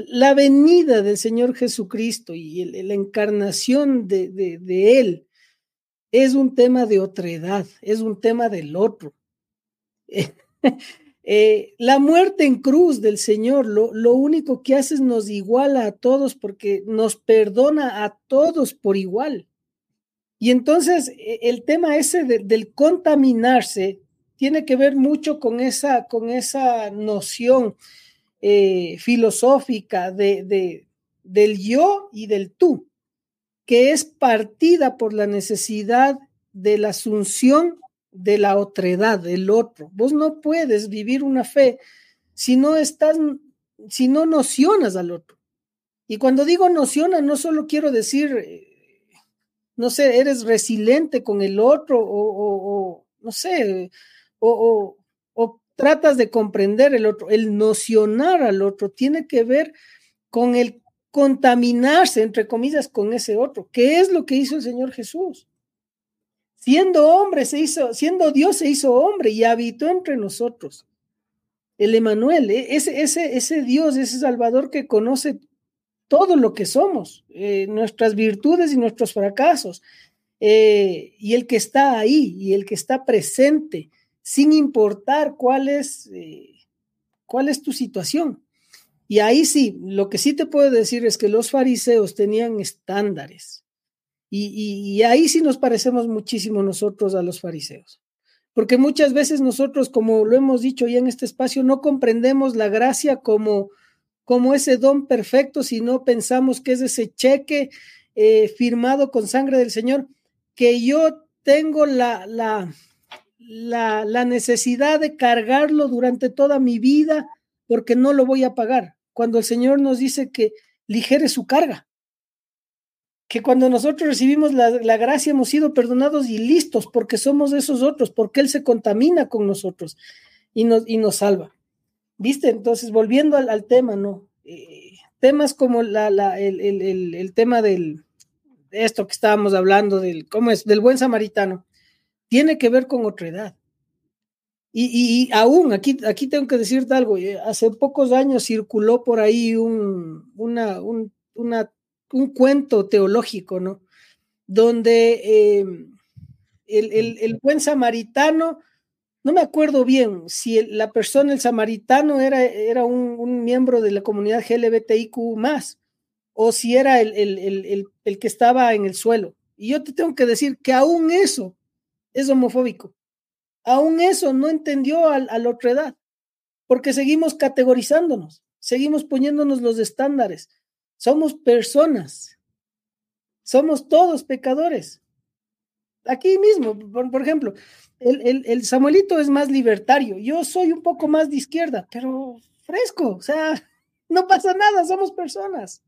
la venida del Señor Jesucristo y la encarnación de, Él es un tema de otredad, es un tema del otro. Eh, la muerte en cruz del Señor lo, único que hace es nos iguala a todos porque nos perdona a todos por igual. Y entonces e, el tema ese del contaminarse tiene que ver mucho con esa, con esa noción eh, filosófica de, del yo y del tú, que es partida por la necesidad de la asunción de la otredad, del otro. Vos no puedes vivir una fe si no estás, si no nocionas al otro. Y cuando digo nociona, no solo quiero decir, eh, no sé, eres resiliente con el otro o, no sé, o, tratas de comprender el otro, el nocionar al otro, tiene que ver con el contaminarse, entre comillas, con ese otro. ¿Qué es lo que hizo el Señor Jesús? Siendo hombre, se hizo, siendo Dios, se hizo hombre y habitó entre nosotros. El Emanuel, e, ese, ese, ese Dios, ese Salvador que conoce todo lo que somos, eh, nuestras virtudes y nuestros fracasos, eh, y el que está ahí y el que está presente sin importar cuál es, eh, cuál es tu situación. Y ahí sí, lo que sí te puedo decir es que los fariseos tenían estándares. Y, ahí sí nos parecemos muchísimo nosotros a los fariseos. Porque muchas veces nosotros, como lo hemos dicho ya en este espacio, no comprendemos la gracia como, como ese don perfecto, sino pensamos que es ese cheque eh, firmado con sangre del Señor, que yo tengo la, la, la, necesidad de cargarlo durante toda mi vida porque no lo voy a pagar. Cuando el Señor nos dice que ligere su carga, que cuando nosotros recibimos la, gracia hemos sido perdonados y listos porque somos esos otros, porque Él se contamina con nosotros y nos, y nos salva. ¿Viste? Entonces, volviendo al, tema, ¿no? Eh, temas como la, la, el, el, el, tema del, de esto que estábamos hablando, del, ¿cómo es? Del buen samaritano tiene que ver con otra edad. Y, aún, aquí, aquí tengo que decirte algo, eh, hace pocos años circuló por ahí un, una, un, cuento teológico, ¿no? Donde em, el, buen samaritano, no me acuerdo bien si la persona, el samaritano, era, era un, miembro de la comunidad LGBTIQ más, o si era el, el que estaba en el suelo. Y yo te tengo que decir que aún eso es homofóbico. Aún eso no entendió a, la otra edad, porque seguimos categorizándonos, seguimos poniéndonos los estándares. Somos personas, somos todos pecadores. Aquí mismo, por, ejemplo, el, el, Samuelito es más libertario, yo soy un poco más de izquierda, pero fresco, o sea, no pasa nada, somos personas.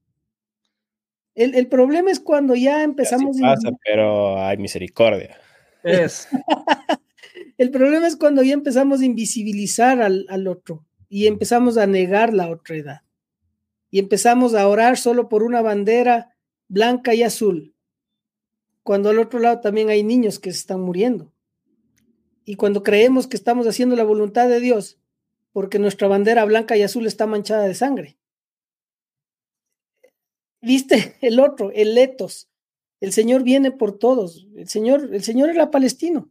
El, problema es cuando ya empezamos... pasa, pero hay misericordia. Es. El problema es cuando ya empezamos a invisibilizar al, al otro y empezamos a negar la otra edad. Y empezamos a orar solo por una bandera blanca y azul, cuando al otro lado también hay niños que se están muriendo. Y cuando creemos que estamos haciendo la voluntad de Dios, porque nuestra bandera blanca y azul está manchada de sangre. ¿Viste? El otro, el letos. El Señor viene por todos. El Señor, el Señor era palestino.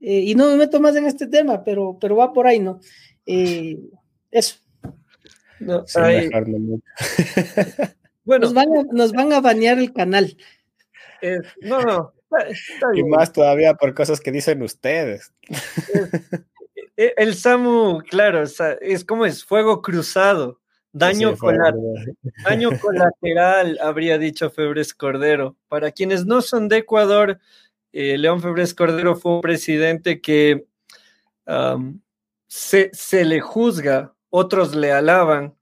Eh, y no me meto más en este tema, pero, pero va por ahí, ¿no? Eh, eso. No, Sin ahí- dejarme mucho. bueno, Nos van, a, nos van a banear el canal. eh, no, no. está- Y más todavía por cosas que dicen ustedes. Eh, El SAMU, claro, es como es fuego cruzado, daño, Sí, colateral, habría dicho Febres Cordero. Para quienes no son de Ecuador, eh, León Febres Cordero fue un presidente que se, se le juzga, otros le alaban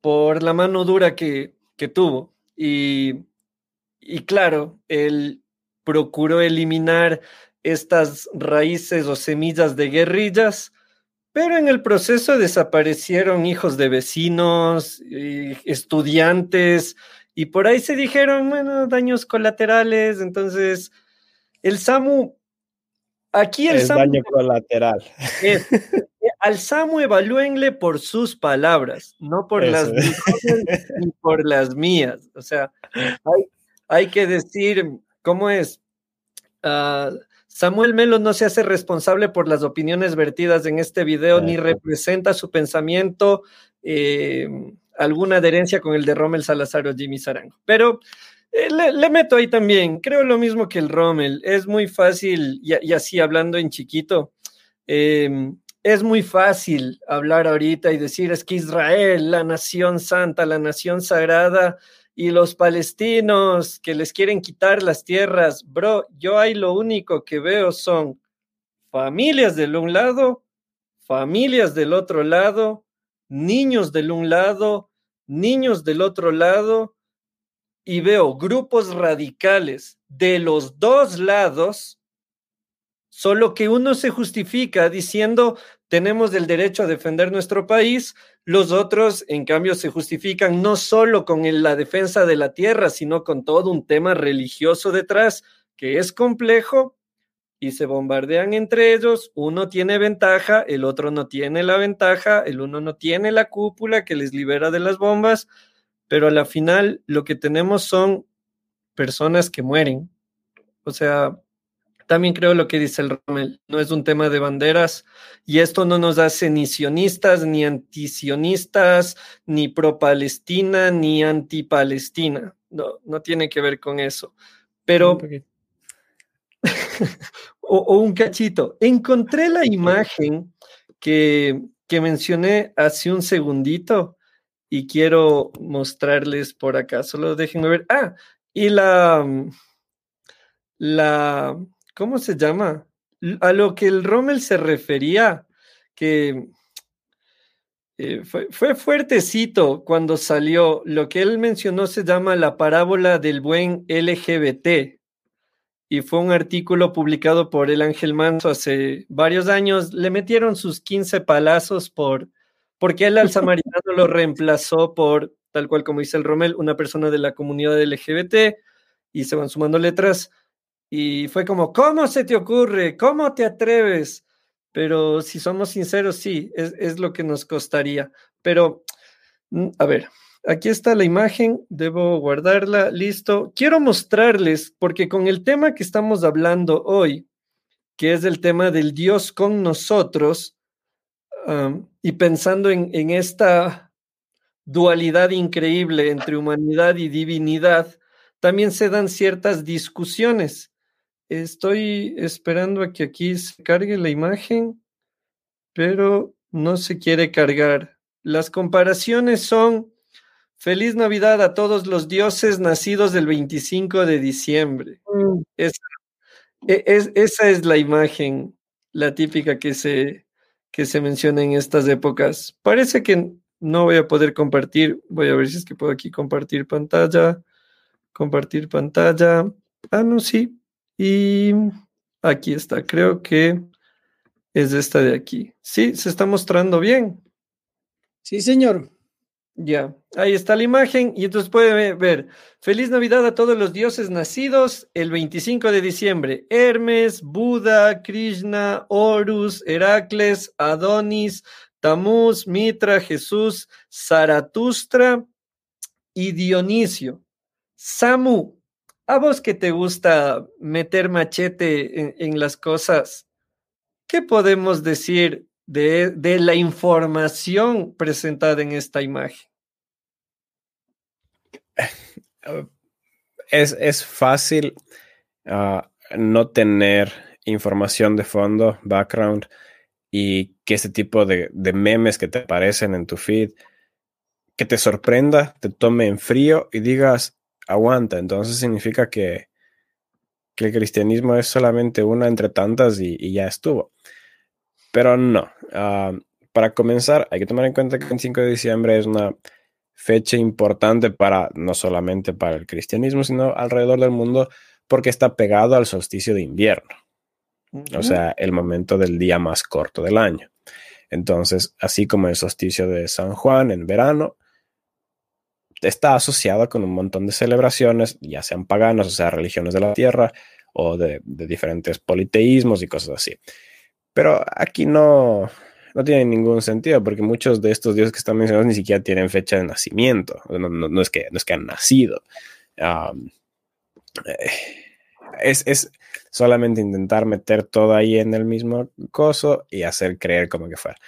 por la mano dura que, que tuvo. Y, y claro, él procuró eliminar estas raíces o semillas de guerrillas, pero en el proceso desaparecieron hijos de vecinos, eh, estudiantes, y por ahí se dijeron, bueno, daños colaterales, entonces el SAMU, aquí el Es SAMU daño colateral. es, al SAMU evalúenle por sus palabras, no por Eso las mejores ni por las mías. O sea, hay, hay que decir, ¿cómo es? Ah, Samuel Melo no se hace responsable por las opiniones vertidas en este video, ni representa su pensamiento, eh, alguna adherencia con el de Rommel Salazar o Jimmy Sarango. Pero eh, le, le meto ahí también, creo lo mismo que el Rommel, es muy fácil, y, y así hablando en chiquito, eh, es muy fácil hablar ahorita y decir es que Israel, la nación santa, la nación sagrada, y los palestinos que les quieren quitar las tierras, bro, yo ahí lo único que veo son familias del un lado, familias del otro lado, niños del un lado, niños del otro lado, y veo grupos radicales de los dos lados, solo que uno se justifica diciendo tenemos el derecho a defender nuestro país, los otros, en cambio, se justifican no solo con la defensa de la tierra, sino con todo un tema religioso detrás, que es complejo, y se bombardean entre ellos. Uno tiene ventaja, el otro no tiene la ventaja, el uno no tiene la cúpula que les libera de las bombas, pero a la final lo que tenemos son personas que mueren. O sea, también creo lo que dice el Rommel, no es un tema de banderas y esto no nos hace ni sionistas, ni antisionistas, ni pro-Palestina, ni anti-Palestina. No, no tiene que ver con eso. Pero, o, o un cachito, encontré la imagen que, que mencioné hace un segundito y quiero mostrarles por acá, solo déjenme ver. Ah, y la, la, ¿cómo se llama? A lo que el Rommel se refería, que eh, fue, fue, fuertecito cuando salió. Lo que él mencionó se llama la parábola del buen LGBT. Y fue un artículo publicado por el Ángel Manso hace varios años. Le metieron sus 15 palazos por, porque él al samaritano lo reemplazó por, tal cual como dice el Rommel, una persona de la comunidad LGBT. Y se van sumando letras. Y fue como, ¿cómo se te ocurre? ¿Cómo te atreves? Pero si somos sinceros, sí, es, es lo que nos costaría. Pero, mm, a ver, aquí está la imagen, debo guardarla, listo. Quiero mostrarles, porque con el tema que estamos hablando hoy, que es el tema del Dios con nosotros, y pensando en, en esta dualidad increíble entre humanidad y divinidad, también se dan ciertas discusiones. Estoy esperando a que aquí se cargue la imagen, pero no se quiere cargar. Las comparaciones son Feliz Navidad a todos los dioses nacidos del 25 de diciembre. Mm, Esa e- es, esa es la imagen, la típica que se, que se menciona en estas épocas. Parece que no voy a poder compartir. Voy a ver si es que puedo aquí compartir pantalla. Compartir pantalla. Ah, no, sí. Y aquí está, creo que es esta de aquí. Sí, se está mostrando bien. Sí, señor. Ya, ahí está la imagen y entonces puede ver, feliz Navidad a todos los dioses nacidos el 25 de diciembre, Hermes, Buda, Krishna, Horus, Heracles, Adonis, Tamuz, Mitra, Jesús, Zaratustra y Dionisio. Samu, a vos que te gusta meter machete en, las cosas, ¿qué podemos decir de, la información presentada en esta imagen? Es, es fácil uh, no tener información de fondo, background, y que ese tipo de, de, memes que te aparecen en tu feed, que te sorprenda, te tome en frío y digas, aguanta, entonces significa que, que el cristianismo es solamente una entre tantas y, y ya estuvo. Pero no. Uh, para comenzar, hay que tomar en cuenta que el 5 de diciembre es una fecha importante para no solamente para el cristianismo, sino alrededor del mundo, porque está pegado al solsticio de invierno. Uh -huh. O sea, el momento del día más corto del año. Entonces, así como el solsticio de San Juan en verano, está asociado con un montón de celebraciones, ya sean paganas, o sea, religiones de la tierra, o de, de diferentes politeísmos y cosas así. Pero aquí no, no tiene ningún sentido porque muchos de estos dioses que están mencionados ni siquiera tienen fecha de nacimiento. No, no, no es, que, no es que han nacido. Um, es, es, solamente intentar meter todo ahí en el mismo coso y hacer creer como que fuera.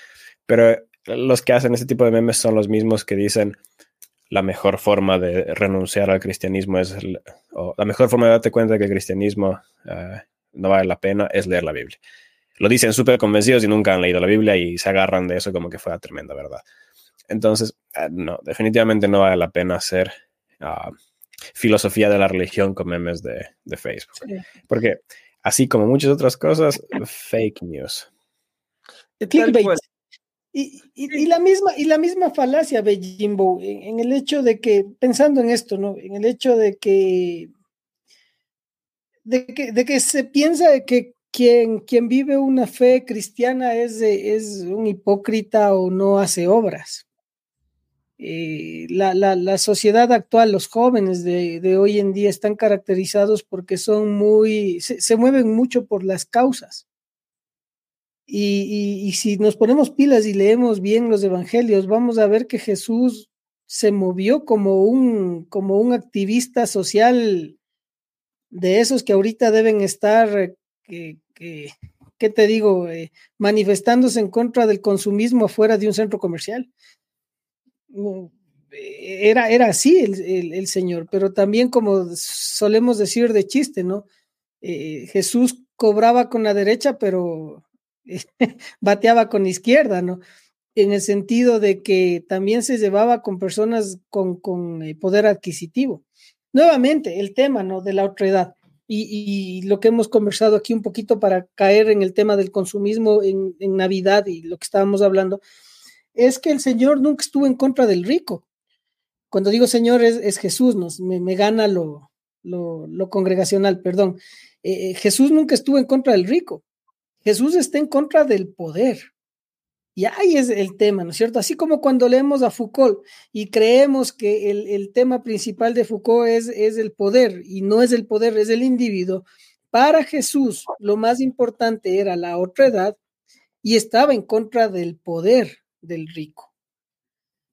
Pero los que hacen este tipo de memes son los mismos que dicen la mejor forma de renunciar al cristianismo es, el, o la mejor forma de darte cuenta de que el cristianismo uh, no vale la pena es leer la Biblia lo dicen súper convencidos y nunca han leído la Biblia y se agarran de eso como que fuera tremenda verdad. Entonces, uh, no, definitivamente no vale la pena hacer uh, filosofía de la religión con memes de, de Facebook. Sí. Porque así como muchas otras cosas, fake news. Clickbait. Y, y, y, la misma, y la misma falacia, Bejimbo, en, en, el hecho de que, pensando en esto, ¿no? En el hecho de que, de que, de que se piensa que quien, quien vive una fe cristiana es, es un hipócrita o no hace obras. Eh, la, la, la, sociedad actual, los jóvenes de, de, hoy en día están caracterizados porque son muy, se, se mueven mucho por las causas. Y, y, si nos ponemos pilas y leemos bien los evangelios, vamos a ver que Jesús se movió como un, como un activista social de esos que ahorita deben estar que, que, ¿qué te digo? Eh, manifestándose en contra del consumismo afuera de un centro comercial. Era, era así el, el, el Señor, pero también como solemos decir de chiste, ¿no? Eh, Jesús cobraba con la derecha, pero bateaba con izquierda, ¿no? En el sentido de que también se llevaba con personas con, eh, poder adquisitivo. Nuevamente, el tema, ¿no? De la otra edad y, lo que hemos conversado aquí un poquito para caer en el tema del consumismo en, Navidad y lo que estábamos hablando, es que el Señor nunca estuvo en contra del rico. Cuando digo Señor es, es Jesús, nos, me, gana lo, lo, congregacional, perdón. Eh, Jesús nunca estuvo en contra del rico. Jesús está en contra del poder. Y ahí es el tema, ¿no es cierto? Así como cuando leemos a Foucault y creemos que el, el, tema principal de Foucault es, es el poder y no es el poder, es el individuo. Para Jesús lo más importante era la otra edad y estaba en contra del poder del rico.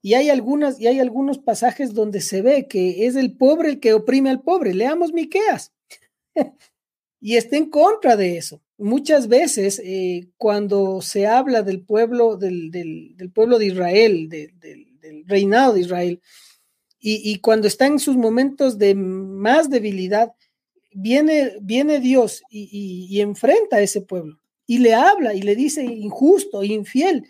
Y hay algunas y hay algunos pasajes donde se ve que es el pobre el que oprime al pobre. Leamos Miqueas. y está en contra de eso muchas veces eh, cuando se habla del pueblo, del, del, pueblo de Israel, de, del, reinado de Israel, y, cuando está en sus momentos de más debilidad, viene, viene Dios y, y, enfrenta a ese pueblo y le habla y le dice injusto, infiel.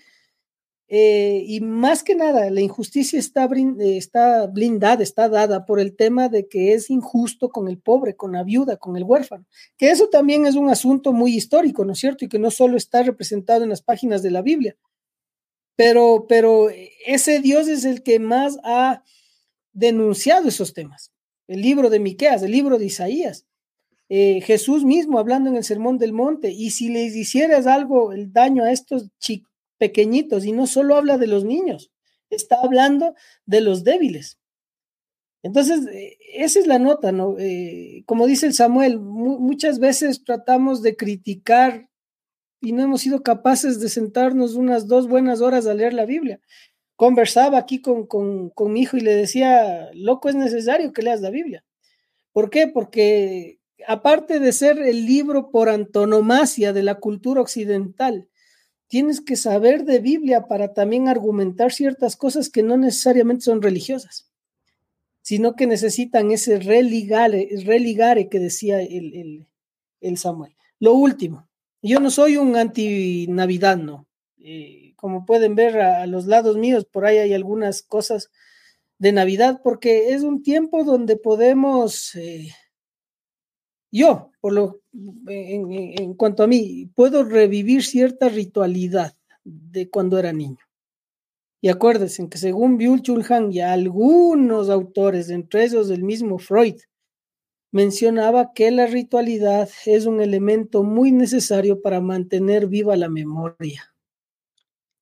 Eh, y más que nada, la injusticia está, está blindada, está dada por el tema de que es injusto con el pobre, con la viuda, con el huérfano. Que eso también es un asunto muy histórico, ¿no es cierto? Y que no solo está representado en las páginas de la Biblia. Pero, pero ese Dios es el que más ha denunciado esos temas. El libro de Miqueas, el libro de Isaías. eh, Jesús mismo hablando en el Sermón del Monte, y si les hicieras algo, el daño a estos pequeñitos, y no solo habla de los niños, está hablando de los débiles. Entonces, eh, esa es la nota, ¿no? Eh, como dice el Samuel, muchas veces tratamos de criticar y no hemos sido capaces de sentarnos unas dos buenas horas a leer la Biblia. Conversaba aquí con, con, con mi hijo y le decía, loco, es necesario que leas la Biblia. ¿Por qué? Porque aparte de ser el libro por antonomasia de la cultura occidental, tienes que saber de Biblia para también argumentar ciertas cosas que no necesariamente son religiosas, sino que necesitan ese religare, religare que decía el, Samuel. Lo último, yo no soy un anti-Navidad, no. Eh, como pueden ver a, los lados míos, por ahí hay algunas cosas de Navidad, porque es un tiempo donde podemos... Eh, yo, por lo, en, cuanto a mí, puedo revivir cierta ritualidad de cuando era niño. Y acuérdense que según Byul Chulhan y algunos autores, entre ellos el mismo Freud, mencionaba que la ritualidad es un elemento muy necesario para mantener viva la memoria.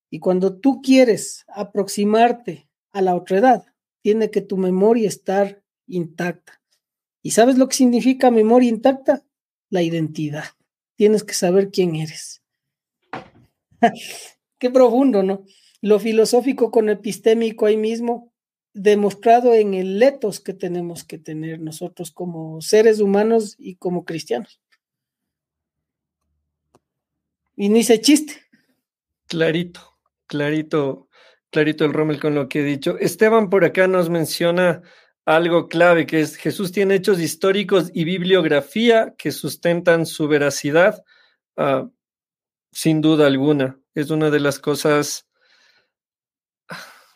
Y cuando tú quieres aproximarte a la otra edad, tiene que tu memoria estar intacta. ¿Y sabes lo que significa memoria intacta? La identidad. Tienes que saber quién eres. Qué profundo, ¿no? Lo filosófico con epistémico ahí mismo, demostrado en el letos que tenemos que tener nosotros como seres humanos y como cristianos. Y ni se chiste. Clarito, clarito, clarito el Rommel con lo que he dicho. Esteban por acá nos menciona algo clave, que es Jesús tiene hechos históricos y bibliografía que sustentan su veracidad, uh, sin duda alguna. Es una de las cosas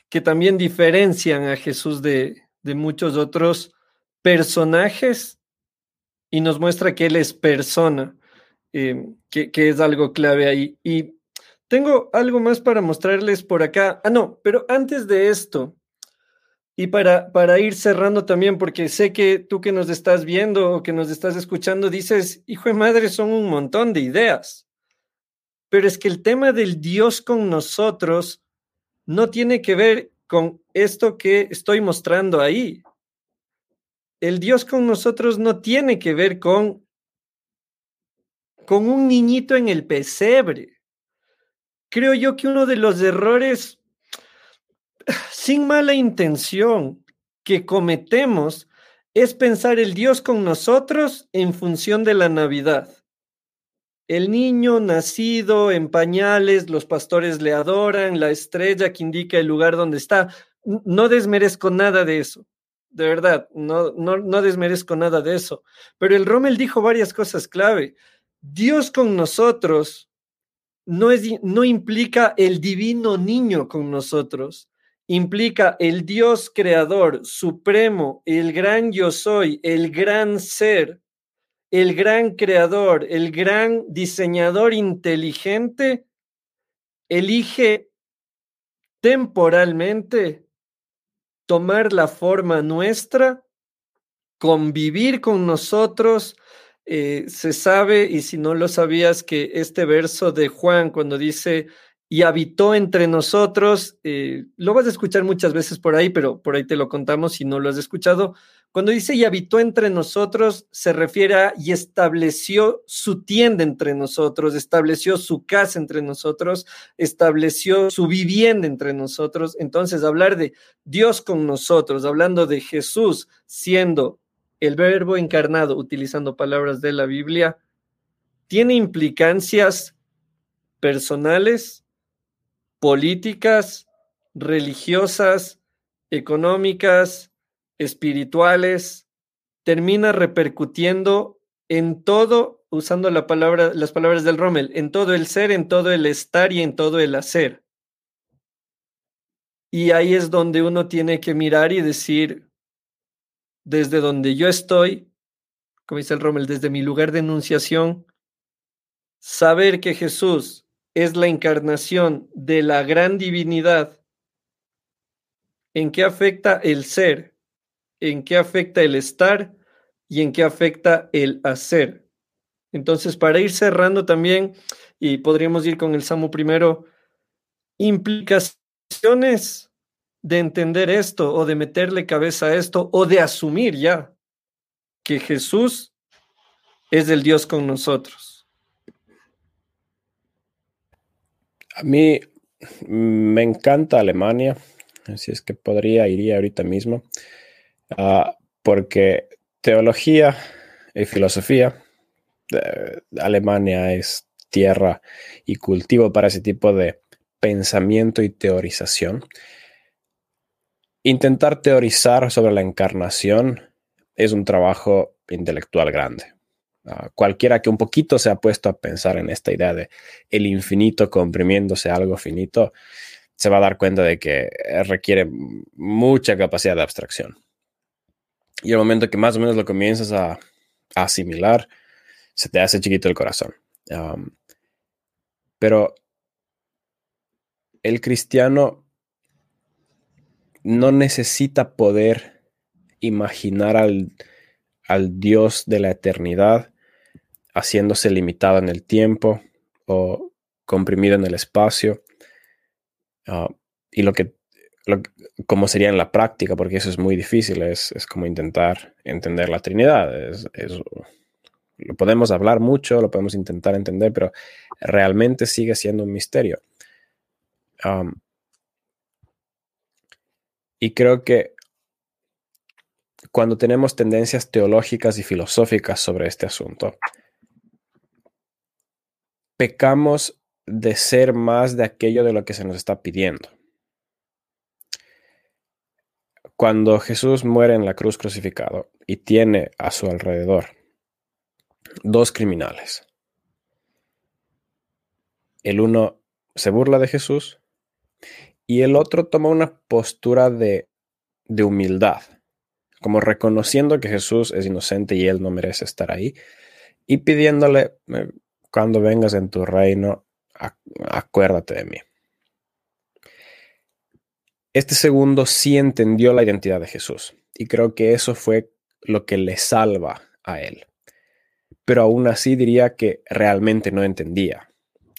que también diferencian a Jesús de, de muchos otros personajes y nos muestra que Él es persona, eh, que, que es algo clave ahí. Y tengo algo más para mostrarles por acá. Ah, no, pero antes de esto, y para, para ir cerrando también, porque sé que tú que nos estás viendo o que nos estás escuchando dices, hijo de madre, son un montón de ideas. Pero es que el tema del Dios con nosotros no tiene que ver con esto que estoy mostrando ahí. El Dios con nosotros no tiene que ver con, con un niñito en el pesebre. Creo yo que uno de los errores sin mala intención que cometemos es pensar el Dios con nosotros en función de la Navidad. El niño nacido en pañales, los pastores le adoran, la estrella que indica el lugar donde está. No desmerezco nada de eso, de verdad, no, no, desmerezco nada de eso. Pero el Rommel dijo varias cosas clave. Dios con nosotros no, es, no implica el divino niño con nosotros implica el Dios creador supremo, el gran yo soy, el gran ser, el gran creador, el gran diseñador inteligente, elige temporalmente tomar la forma nuestra, convivir con nosotros. Eh, se sabe, y si no lo sabías, que este verso de Juan, cuando dice, y habitó entre nosotros. Eh, lo vas a escuchar muchas veces por ahí, pero por ahí te lo contamos si no lo has escuchado. Cuando dice y habitó entre nosotros, se refiere a y estableció su tienda entre nosotros, estableció su casa entre nosotros, estableció su vivienda entre nosotros. Entonces, hablar de Dios con nosotros, hablando de Jesús siendo el verbo encarnado, utilizando palabras de la Biblia, tiene implicancias personales, políticas, religiosas, económicas, espirituales, termina repercutiendo en todo, usando la palabra, las palabras del Rommel, en todo el ser, en todo el estar y en todo el hacer. Y ahí es donde uno tiene que mirar y decir, desde donde yo estoy, como dice el Rommel, desde mi lugar de enunciación, saber que Jesús es la encarnación de la gran divinidad, ¿en qué afecta el ser? ¿En qué afecta el estar? y en qué afecta el hacer. Entonces, para ir cerrando también, y podríamos ir con el Salmo primero, implicaciones de entender esto o de meterle cabeza a esto o de asumir ya que Jesús es el Dios con nosotros. A mí me encanta Alemania, así es que podría, iría ahorita mismo, uh, porque teología y filosofía, eh, Alemania es tierra y cultivo para ese tipo de pensamiento y teorización. Intentar teorizar sobre la encarnación es un trabajo intelectual grande. Cualquiera que un poquito se ha puesto a pensar en esta idea de el infinito comprimiéndose a algo finito, se va a dar cuenta de que requiere mucha capacidad de abstracción. Y el momento que más o menos lo comienzas a, asimilar, se te hace chiquito el corazón. Pero el cristiano no necesita poder imaginar al, al, Dios de la eternidad haciéndose limitado en el tiempo o comprimido en el espacio. Uh, y lo que, lo, como sería en la práctica, porque eso es muy difícil, es, es como intentar entender la Trinidad. Lo podemos hablar mucho, lo podemos intentar entender, pero realmente sigue siendo un misterio. Y creo que cuando tenemos tendencias teológicas y filosóficas sobre este asunto, pecamos de ser más de aquello de lo que se nos está pidiendo. Cuando Jesús muere en la cruz crucificado y tiene a su alrededor dos criminales, el uno se burla de Jesús y el otro toma una postura de, de humildad, como reconociendo que Jesús es inocente y él no merece estar ahí y pidiéndole, cuando vengas en tu reino, acuérdate de mí. Este segundo sí entendió la identidad de Jesús y creo que eso fue lo que le salva a él. Pero aún así diría que realmente no entendía.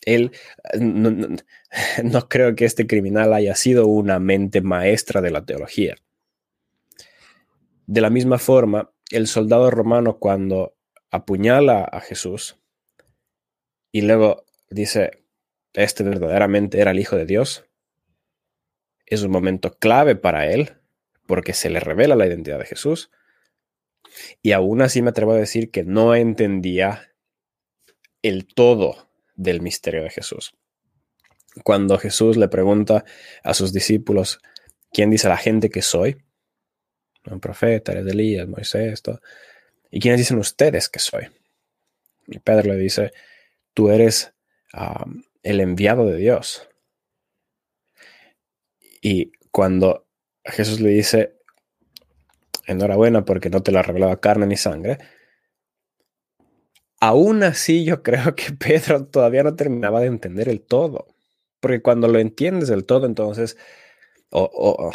Él, no, no, creo que este criminal haya sido una mente maestra de la teología. De la misma forma, el soldado romano cuando apuñala a Jesús y luego dice, este verdaderamente era el Hijo de Dios, es un momento clave para él porque se le revela la identidad de Jesús. Y aún así me atrevo a decir que no entendía el todo del misterio de Jesús. Cuando Jesús le pregunta a sus discípulos, ¿quién dice la gente que soy? Un profeta, eres Elías, Moisés, esto. ¿Y quiénes dicen ustedes que soy? Y Pedro le dice, tú eres el enviado de Dios. Y cuando Jesús le dice, enhorabuena porque no te lo ha revelado carne ni sangre, aún así yo creo que Pedro todavía no terminaba de entender el todo. Porque cuando lo entiendes del todo, entonces, o, o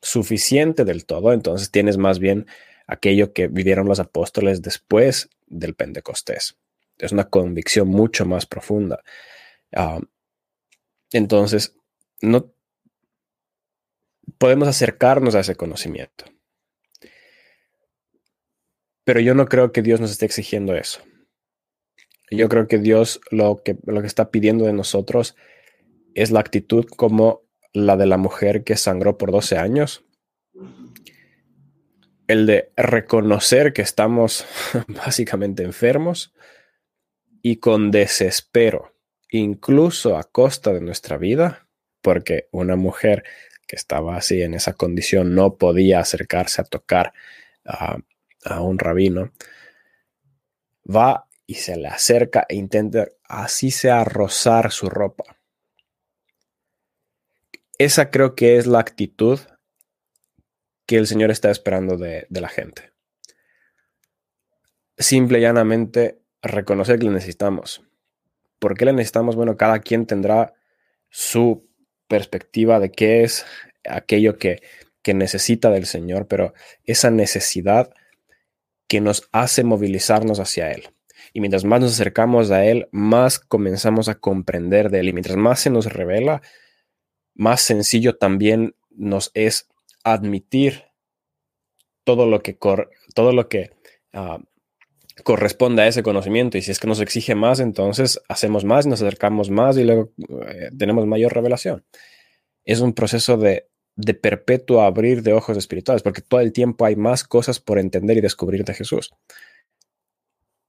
suficiente del todo, entonces tienes más bien aquello que vivieron los apóstoles después del Pentecostés. Es una convicción mucho más profunda. Uh, entonces, no podemos acercarnos a ese conocimiento. Pero yo no creo que Dios nos esté exigiendo eso. Yo creo que Dios lo que, lo que está pidiendo de nosotros es la actitud como la de la mujer que sangró por 12 años. El de reconocer que estamos básicamente enfermos y con desespero, incluso a costa de nuestra vida, porque una mujer que estaba así en esa condición no podía acercarse a tocar a, a un rabino, va y se le acerca e intenta así sea rozar su ropa. Esa creo que es la actitud que el Señor está esperando de, de la gente. Simple y llanamente reconocer que le necesitamos. ¿Por qué le necesitamos? Bueno, cada quien tendrá su perspectiva de qué es aquello que, que necesita del Señor, pero esa necesidad que nos hace movilizarnos hacia Él. Y mientras más nos acercamos a Él, más comenzamos a comprender de Él. Y mientras más se nos revela, más sencillo también nos es admitir todo lo que, todo lo que uh, corresponde a ese conocimiento. Y si es que nos exige más, entonces hacemos más, nos acercamos más y luego eh, tenemos mayor revelación. Es un proceso de, de perpetuo abrir de ojos espirituales, porque todo el tiempo hay más cosas por entender y descubrir de Jesús.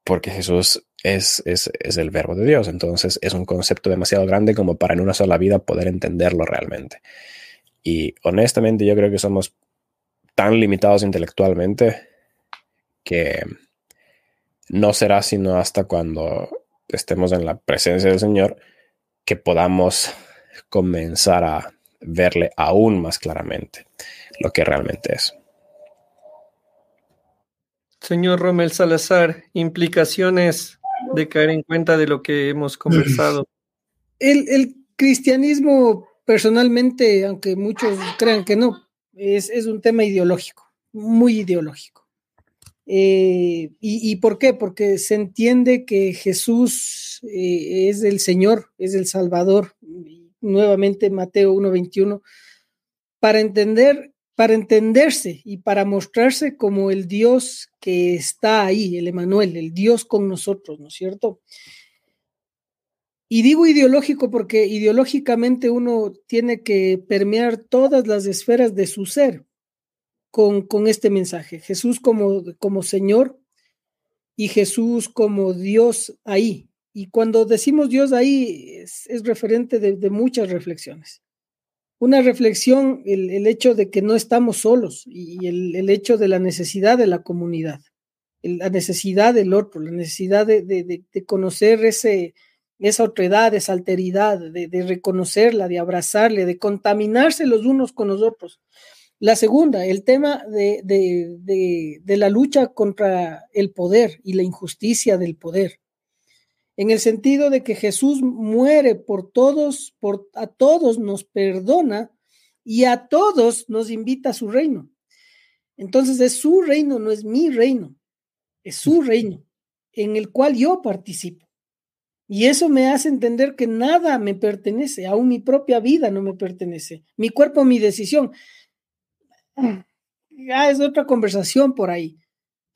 Porque Jesús es, es, es el verbo de Dios, entonces es un concepto demasiado grande como para en una sola vida poder entenderlo realmente. Y honestamente yo creo que somos tan limitados intelectualmente que no será sino hasta cuando estemos en la presencia del Señor que podamos comenzar a verle aún más claramente lo que realmente es. Señor Romel Salazar, implicaciones de caer en cuenta de lo que hemos conversado. El, el cristianismo, personalmente, aunque muchos crean que no, es, es un tema ideológico, muy ideológico. Eh, y, por qué? Porque se entiende que Jesús eh, es el Señor, es el Salvador. Nuevamente Mateo 1.21. Para entender, para entenderse y para mostrarse como el Dios que está ahí, el Emanuel, el Dios con nosotros, ¿no es cierto? Y digo ideológico porque ideológicamente uno tiene que permear todas las esferas de su ser con, este mensaje. Jesús como, como Señor y Jesús como Dios ahí. Y cuando decimos Dios ahí es, referente de, muchas reflexiones. Una reflexión, el, hecho de que no estamos solos y el, hecho de la necesidad de la comunidad, la necesidad del otro, la necesidad de, conocer ese, esa otredad, esa alteridad, de, reconocerla, de abrazarle, de contaminarse los unos con los otros. La segunda, el tema de, la lucha contra el poder y la injusticia del poder. En el sentido de que Jesús muere por todos, por a todos nos perdona y a todos nos invita a su reino. Entonces es su reino, no es mi reino, es su reino en el cual yo participo. Y eso me hace entender que nada me pertenece, aún mi propia vida no me pertenece, mi cuerpo, mi decisión ya es otra conversación por ahí.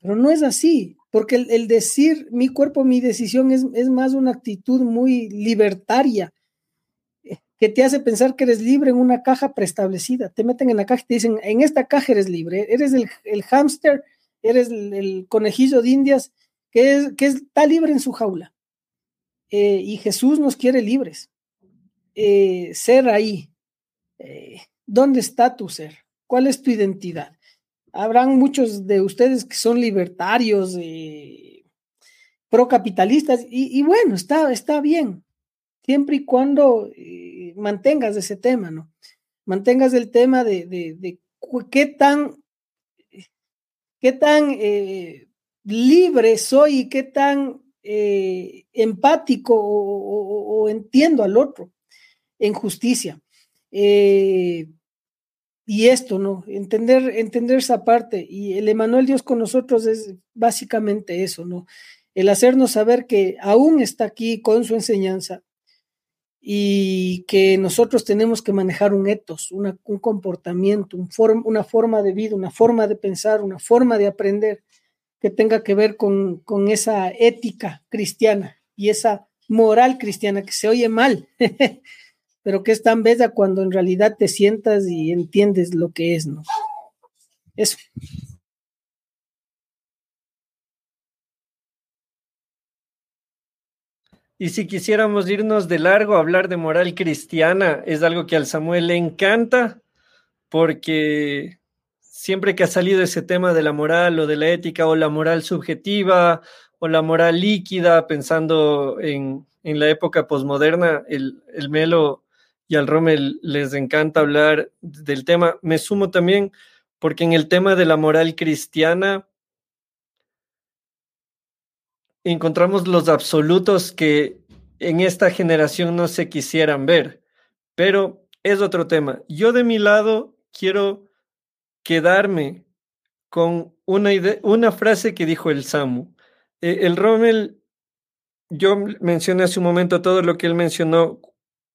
Pero no es así, porque el, decir mi cuerpo, mi decisión es, es, más una actitud muy libertaria, eh, que te hace pensar que eres libre en una caja preestablecida. Te meten en la caja y te dicen, en esta caja eres libre, eres el, el hámster, eres el, conejillo de indias que, es, que está libre en su jaula. Eh, y Jesús nos quiere libres. Eh, ser ahí. ¿Dónde está tu ser? ¿Cuál es tu identidad? Habrán muchos de ustedes que son libertarios, eh, procapitalistas, y, bueno, está, está bien, siempre y cuando eh, mantengas ese tema, ¿no? Mantengas el tema de, qué tan, qué tan eh, libre soy y qué tan empático o, entiendo al otro en justicia. Eh, y esto, ¿no? Entender, entender esa parte. Y el Emanuel Dios con nosotros es básicamente eso, ¿no? El hacernos saber que aún está aquí con su enseñanza y que nosotros tenemos que manejar un etos, un comportamiento, un una forma de vida, una forma de pensar, una forma de aprender que tenga que ver con, con esa ética cristiana y esa moral cristiana que se oye mal, pero que es tan bella cuando en realidad te sientas y entiendes lo que es, ¿no? Eso. Y si quisiéramos irnos de largo a hablar de moral cristiana, es algo que al Samuel le encanta, porque siempre que ha salido ese tema de la moral o de la ética o la moral subjetiva o la moral líquida, pensando en, en la época posmoderna, el, el Melo y al Rommel les encanta hablar del tema. Me sumo también porque en el tema de la moral cristiana encontramos los absolutos que en esta generación no se quisieran ver, pero es otro tema. Yo de mi lado quiero quedarme con una, ide- una frase que dijo el Samu. Eh, el Rommel, yo mencioné hace un momento todo lo que él mencionó,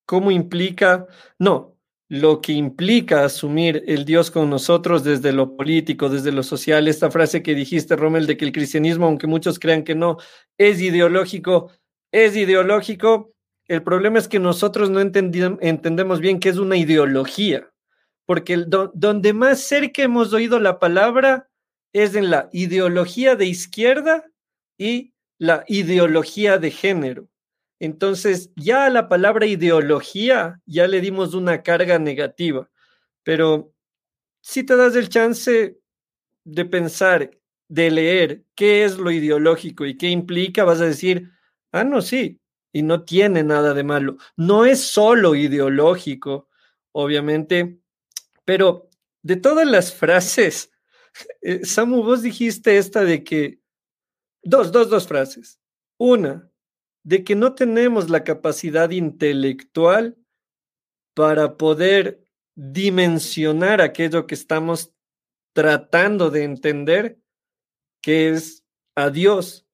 cómo implica, no, lo que implica asumir el Dios con nosotros desde lo político, desde lo social. Esta frase que dijiste, Rommel, de que el cristianismo, aunque muchos crean que no, es ideológico, es ideológico. El problema es que nosotros no entendemos bien qué es una ideología, porque donde más cerca hemos oído la palabra es en la ideología de izquierda y la ideología de género. Entonces, ya a la palabra ideología ya le dimos una carga negativa, pero si te das el chance de pensar, de leer qué es lo ideológico y qué implica, vas a decir, ah, no, sí, y no tiene nada de malo. No es solo ideológico, obviamente, pero de todas las frases, eh, Samu, vos dijiste esta de que, dos, dos, dos frases. Una, de que no tenemos la capacidad intelectual para poder dimensionar aquello que estamos tratando de entender, que es a Dios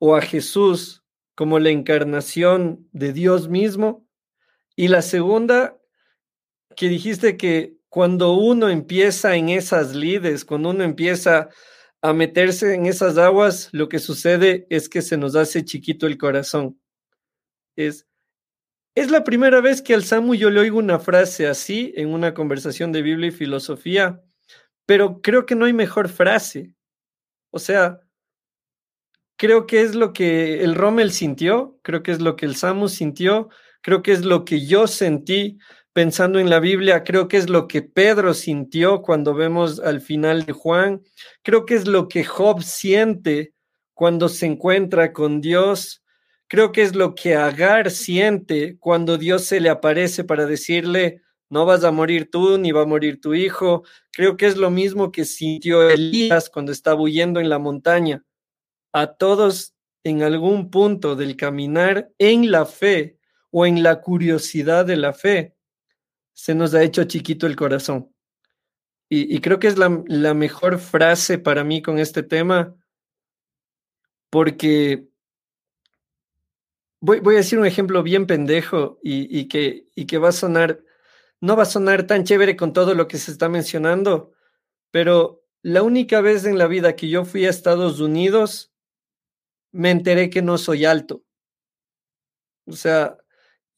o a Jesús como la encarnación de Dios mismo. Y la segunda, que dijiste que cuando uno empieza en esas lides, cuando uno empieza a meterse en esas aguas, lo que sucede es que se nos hace chiquito el corazón. Es, es la primera vez que al Samu yo le oigo una frase así en una conversación de Biblia y filosofía, pero creo que no hay mejor frase. O sea, creo que es lo que el Rommel sintió, creo que es lo que el Samu sintió, creo que es lo que yo sentí pensando en la Biblia, creo que es lo que Pedro sintió cuando vemos al final de Juan, creo que es lo que Job siente cuando se encuentra con Dios, creo que es lo que Agar siente cuando Dios se le aparece para decirle, no vas a morir tú ni va a morir tu hijo, creo que es lo mismo que sintió Elías cuando estaba huyendo en la montaña. A todos en algún punto del caminar en la fe o en la curiosidad de la fe, se nos ha hecho chiquito el corazón. Y, creo que es la, mejor frase para mí con este tema, porque voy, voy a decir un ejemplo bien pendejo y, y, que, y que va a sonar, no va a sonar tan chévere con todo lo que se está mencionando, pero la única vez en la vida que yo fui a Estados Unidos, me enteré que no soy alto. O sea,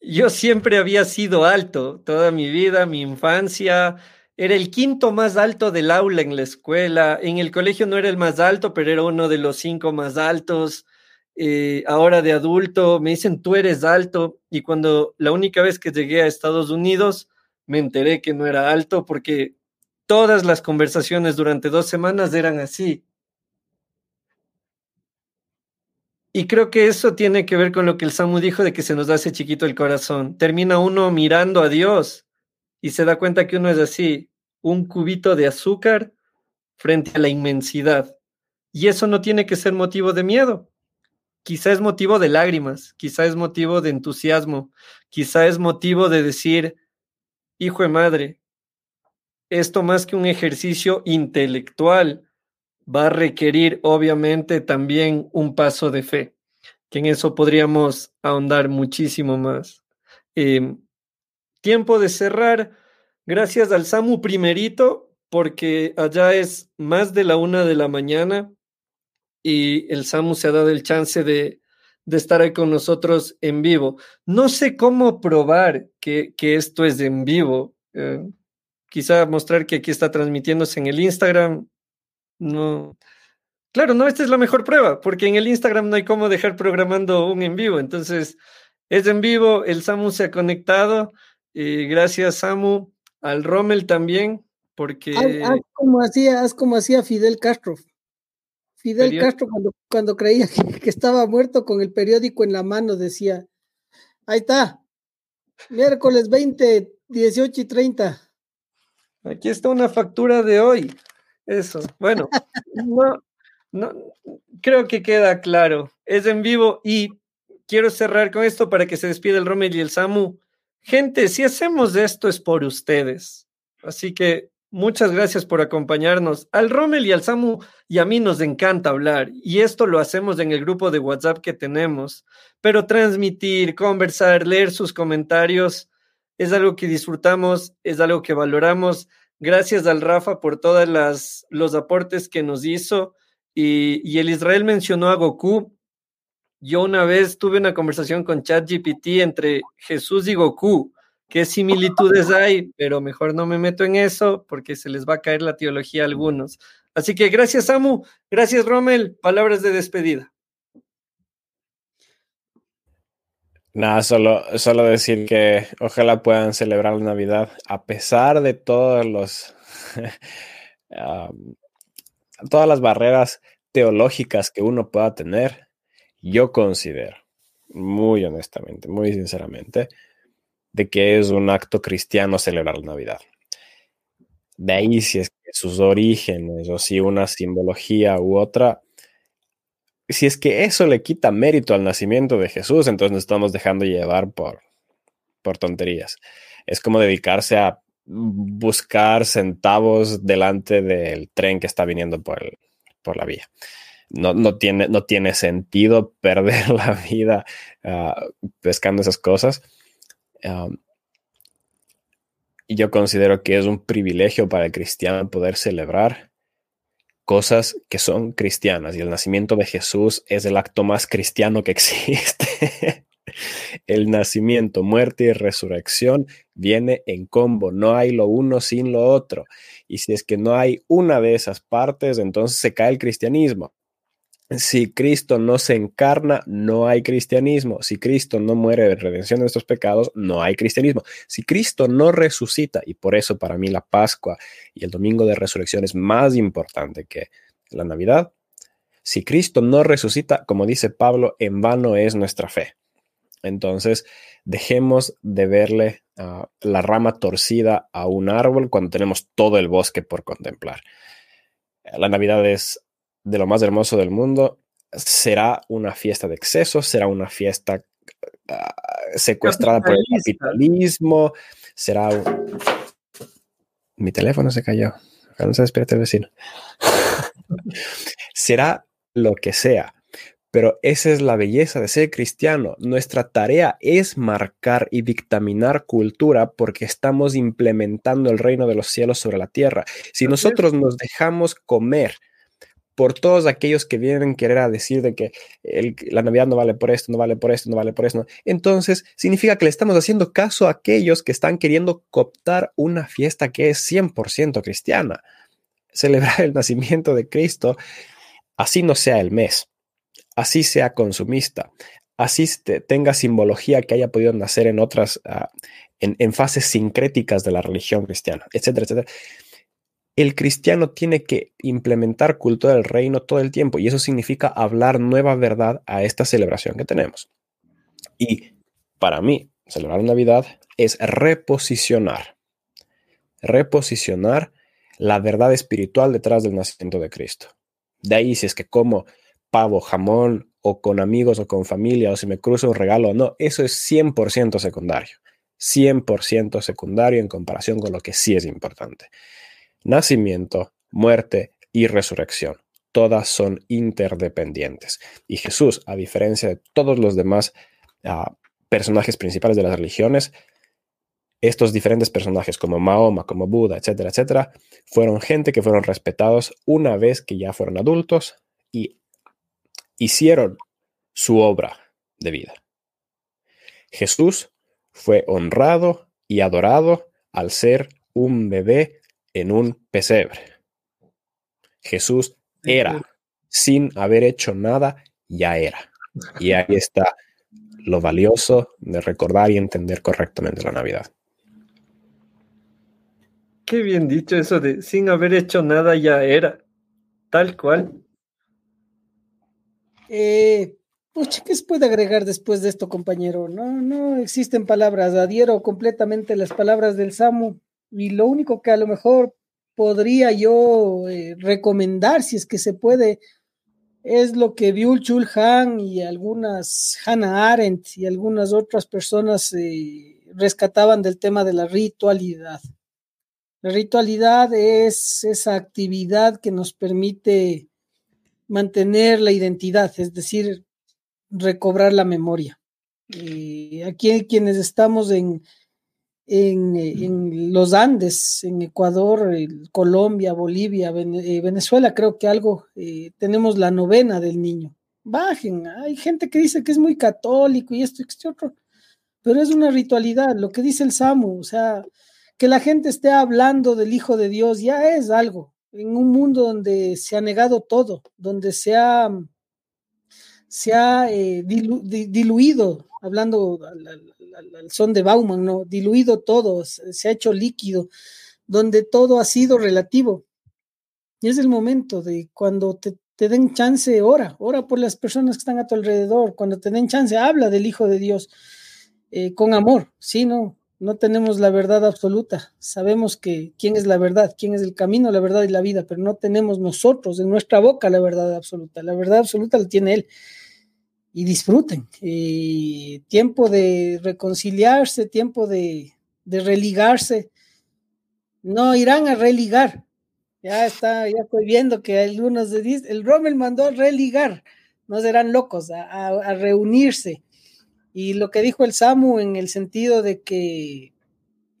yo siempre había sido alto, toda mi vida, mi infancia. Era el quinto más alto del aula en la escuela. En el colegio no era el más alto, pero era uno de los cinco más altos. Eh, ahora de adulto me dicen, tú eres alto. Y cuando la única vez que llegué a Estados Unidos, me enteré que no era alto porque todas las conversaciones durante dos semanas eran así. Y creo que eso tiene que ver con lo que el Samu dijo de que se nos hace chiquito el corazón. Termina uno mirando a Dios y se da cuenta que uno es así, un cubito de azúcar frente a la inmensidad. Y eso no tiene que ser motivo de miedo. Quizá es motivo de lágrimas, quizá es motivo de entusiasmo, quizá es motivo de decir, hijo de madre, esto más que un ejercicio intelectual, va a requerir obviamente también un paso de fe, que en eso podríamos ahondar muchísimo más. Eh, tiempo de cerrar, gracias al Samu primerito, porque allá es más de la una de la mañana y el Samu se ha dado el chance de, de estar ahí con nosotros en vivo. No sé cómo probar que, que esto es en vivo. Eh, quizá mostrar que aquí está transmitiéndose en el Instagram, no. Claro, no, esta es la mejor prueba, porque en el Instagram no hay cómo dejar programando un en vivo. Entonces, es en vivo, el Samu se ha conectado. Eh, gracias, Samu, al Rommel también, porque. Haz, haz, como hacía, haz como hacía Fidel Castro. Fidel periódico. Castro, cuando, cuando creía que, que, estaba muerto con el periódico en la mano, decía: Ahí está, miércoles 20, 18 y 30. Aquí está una factura de hoy. Eso, bueno, no, no, creo que queda claro. Es en vivo y quiero cerrar con esto para que se despida el Rommel y el Samu. Gente, si hacemos esto es por ustedes. Así que Muchas gracias por acompañarnos. Al Rommel y al Samu y a mí nos encanta hablar y esto lo hacemos en el grupo de WhatsApp que tenemos, pero transmitir, conversar, leer sus comentarios es algo que disfrutamos, es algo que valoramos. Gracias al Rafa por todos los aportes que nos hizo y, y el Israel mencionó a Goku. Yo una vez tuve una conversación con ChatGPT entre Jesús y Goku qué similitudes hay, pero mejor no me meto en eso porque se les va a caer la teología a algunos. Así que gracias, Samu. Gracias, Rommel. Palabras de despedida. Nada, solo, solo decir que ojalá puedan celebrar la Navidad a pesar de los todas las barreras teológicas que uno pueda tener. Yo considero, muy honestamente, muy sinceramente, de que es un acto cristiano celebrar la Navidad. De ahí si es que sus orígenes o si una simbología u otra, si es que eso le quita mérito al nacimiento de Jesús, entonces nos estamos dejando llevar por, por tonterías. Es como dedicarse a buscar centavos delante del tren que está viniendo por, por la vía. No, no, tiene, no tiene sentido perder la vida ah, pescando esas cosas y yo considero que es un privilegio para el cristiano poder celebrar cosas que son cristianas y el nacimiento de Jesús es el acto más cristiano que existe. el nacimiento, muerte y resurrección viene en combo, no hay lo uno sin lo otro. Y si es que no hay una de esas partes, entonces se cae el cristianismo. Si Cristo no se encarna, no hay cristianismo. Si Cristo no muere de redención de nuestros pecados, no hay cristianismo. Si Cristo no resucita, y por eso para mí la Pascua y el Domingo de Resurrección es más importante que la Navidad, si Cristo no resucita, como dice Pablo, en vano es nuestra fe. Entonces, dejemos de verle ah, la rama torcida a un árbol cuando tenemos todo el bosque por contemplar. La Navidad es de lo más hermoso del mundo, será una fiesta de excesos, será una fiesta ah, secuestrada por el capitalismo, será un... Mi teléfono se cayó. No se despierta el vecino. será lo que sea. Pero esa es la belleza de ser cristiano. Nuestra tarea es marcar y dictaminar cultura porque estamos implementando el reino de los cielos sobre la tierra. Si nosotros nos dejamos comer por todos aquellos que vienen a querer a decir de que la Navidad no vale por esto, no vale por esto, no vale por esto. Entonces, significa que le estamos haciendo caso a aquellos que están queriendo cooptar una fiesta que es 100% cristiana. Celebrar el nacimiento de Cristo, así no sea el mes, así sea consumista, así tenga simbología que haya podido nacer en otras, ah, en, en fases sincréticas de la religión cristiana, etcétera, etcétera el cristiano tiene que implementar culto del reino todo el tiempo y eso significa hablar nueva verdad a esta celebración que tenemos. Y para mí, celebrar Navidad es reposicionar, reposicionar la verdad espiritual detrás del nacimiento de Cristo. De ahí si es que como pavo, jamón o con amigos o con familia o si me cruzo un regalo o no, eso es 100% secundario. 100% secundario en comparación con lo que sí es importante. Nacimiento, muerte y resurrección. Todas son interdependientes. Y Jesús, a diferencia de todos los demás ah, personajes principales de las religiones, estos diferentes personajes como Mahoma, como Buda, etcétera, etcétera, fueron gente que fueron respetados una vez que ya fueron adultos y hicieron su obra de vida. Jesús fue honrado y adorado al ser un bebé en un pesebre. Jesús era, sin haber hecho nada, ya era. Y ahí está lo valioso de recordar y entender correctamente la Navidad. Qué bien dicho eso de sin haber hecho nada ya era. Tal cual. Eh, ¿Qué se puede agregar después de esto, compañero? No, no existen palabras. Adhiero completamente las palabras del Samu. Y lo único que a lo mejor podría yo eh, recomendar, si es que se puede, es lo que Byul Chul Han y algunas Hannah Arendt y algunas otras personas eh, rescataban del tema de la ritualidad. La ritualidad es esa actividad que nos permite mantener la identidad, es decir, recobrar la memoria. Y aquí quienes estamos en, en, los Andes, en Ecuador, Colombia, Bolivia, eh, Venezuela, creo que algo, eh, tenemos la novena del niño. Bajen, hay gente que dice que es muy católico y esto y este otro, pero es una ritualidad, lo que dice el Samu, o sea, que la gente esté hablando del Hijo de Dios ya es algo, en un mundo donde se ha negado todo, donde se ha, se ha eh, diluido, hablando al, son de Bauman, ¿no? Diluido todo, se ha hecho líquido, donde todo ha sido relativo. Y es el momento de cuando te, den chance, ora, ora por las personas que están a tu alrededor, cuando te den chance, habla del Hijo de Dios eh, con amor, ¿sí? No, no tenemos la verdad absoluta, sabemos que quién es la verdad, quién es el camino, la verdad y la vida, pero no tenemos nosotros en nuestra boca la verdad absoluta, la verdad absoluta la tiene Él y disfruten. tiempo de reconciliarse, tiempo de, religarse. No irán a religar. Ya está, ya estoy viendo que algunos dicen, el Rommel mandó a religar, no serán locos, a, reunirse. Y lo que dijo el Samu en el sentido de que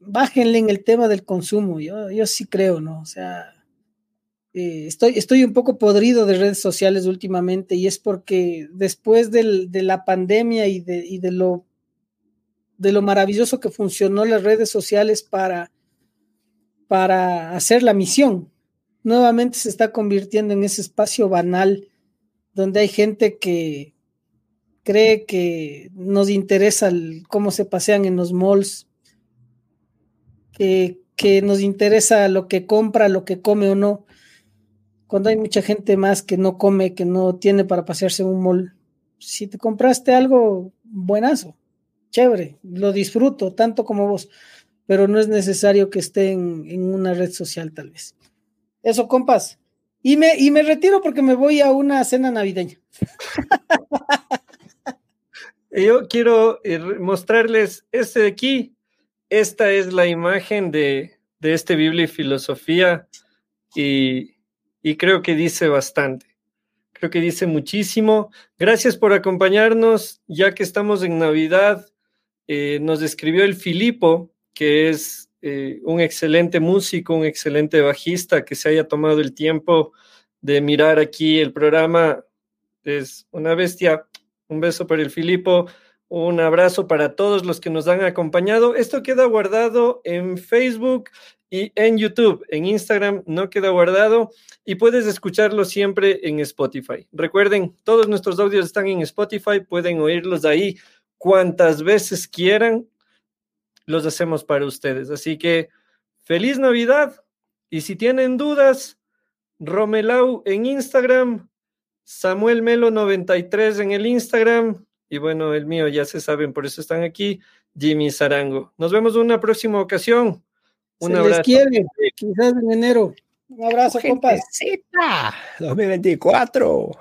bájenle en el tema del consumo, yo, yo sí creo, ¿no? O sea, eh, estoy, estoy un poco podrido de redes sociales últimamente y es porque después de la pandemia y, de, lo, de lo maravilloso que funcionó las redes sociales para, para hacer la misión, nuevamente se está convirtiendo en ese espacio banal donde hay gente que cree que nos interesa cómo se pasean en los malls, que, que nos interesa lo que compra, lo que come o no cuando hay mucha gente más que no come, que no tiene para pasearse un mall, si te compraste algo buenazo, chévere, lo disfruto tanto como vos, pero no es necesario que esté en, una red social tal vez. Eso, compas. Y me, y me retiro porque me voy a una cena navideña. Yo quiero eh, mostrarles este de aquí. Esta es la imagen de, de este Biblia y Filosofía. Y y creo que dice bastante. Creo que dice muchísimo. Gracias por acompañarnos, ya que estamos en Navidad. Eh, nos escribió el Filipo, que es eh, un excelente músico, un excelente bajista, que se haya tomado el tiempo de mirar aquí el programa. Es una bestia. Un beso para el Filipo. Un abrazo para todos los que nos han acompañado. Esto queda guardado en Facebook y en YouTube, en Instagram no queda guardado y puedes escucharlo siempre en Spotify. Recuerden, todos nuestros audios están en Spotify, pueden oírlos ahí cuantas veces quieran, los hacemos para ustedes. Así que feliz Navidad y si tienen dudas, Romelau en Instagram, Samuel Melo 93 en el Instagram y bueno, el mío ya se saben, por eso están aquí, Jimmy Zarango. Nos vemos en una próxima ocasión. Un Se abrazo. les quiere, quizás en enero. Un abrazo, compas. 2024.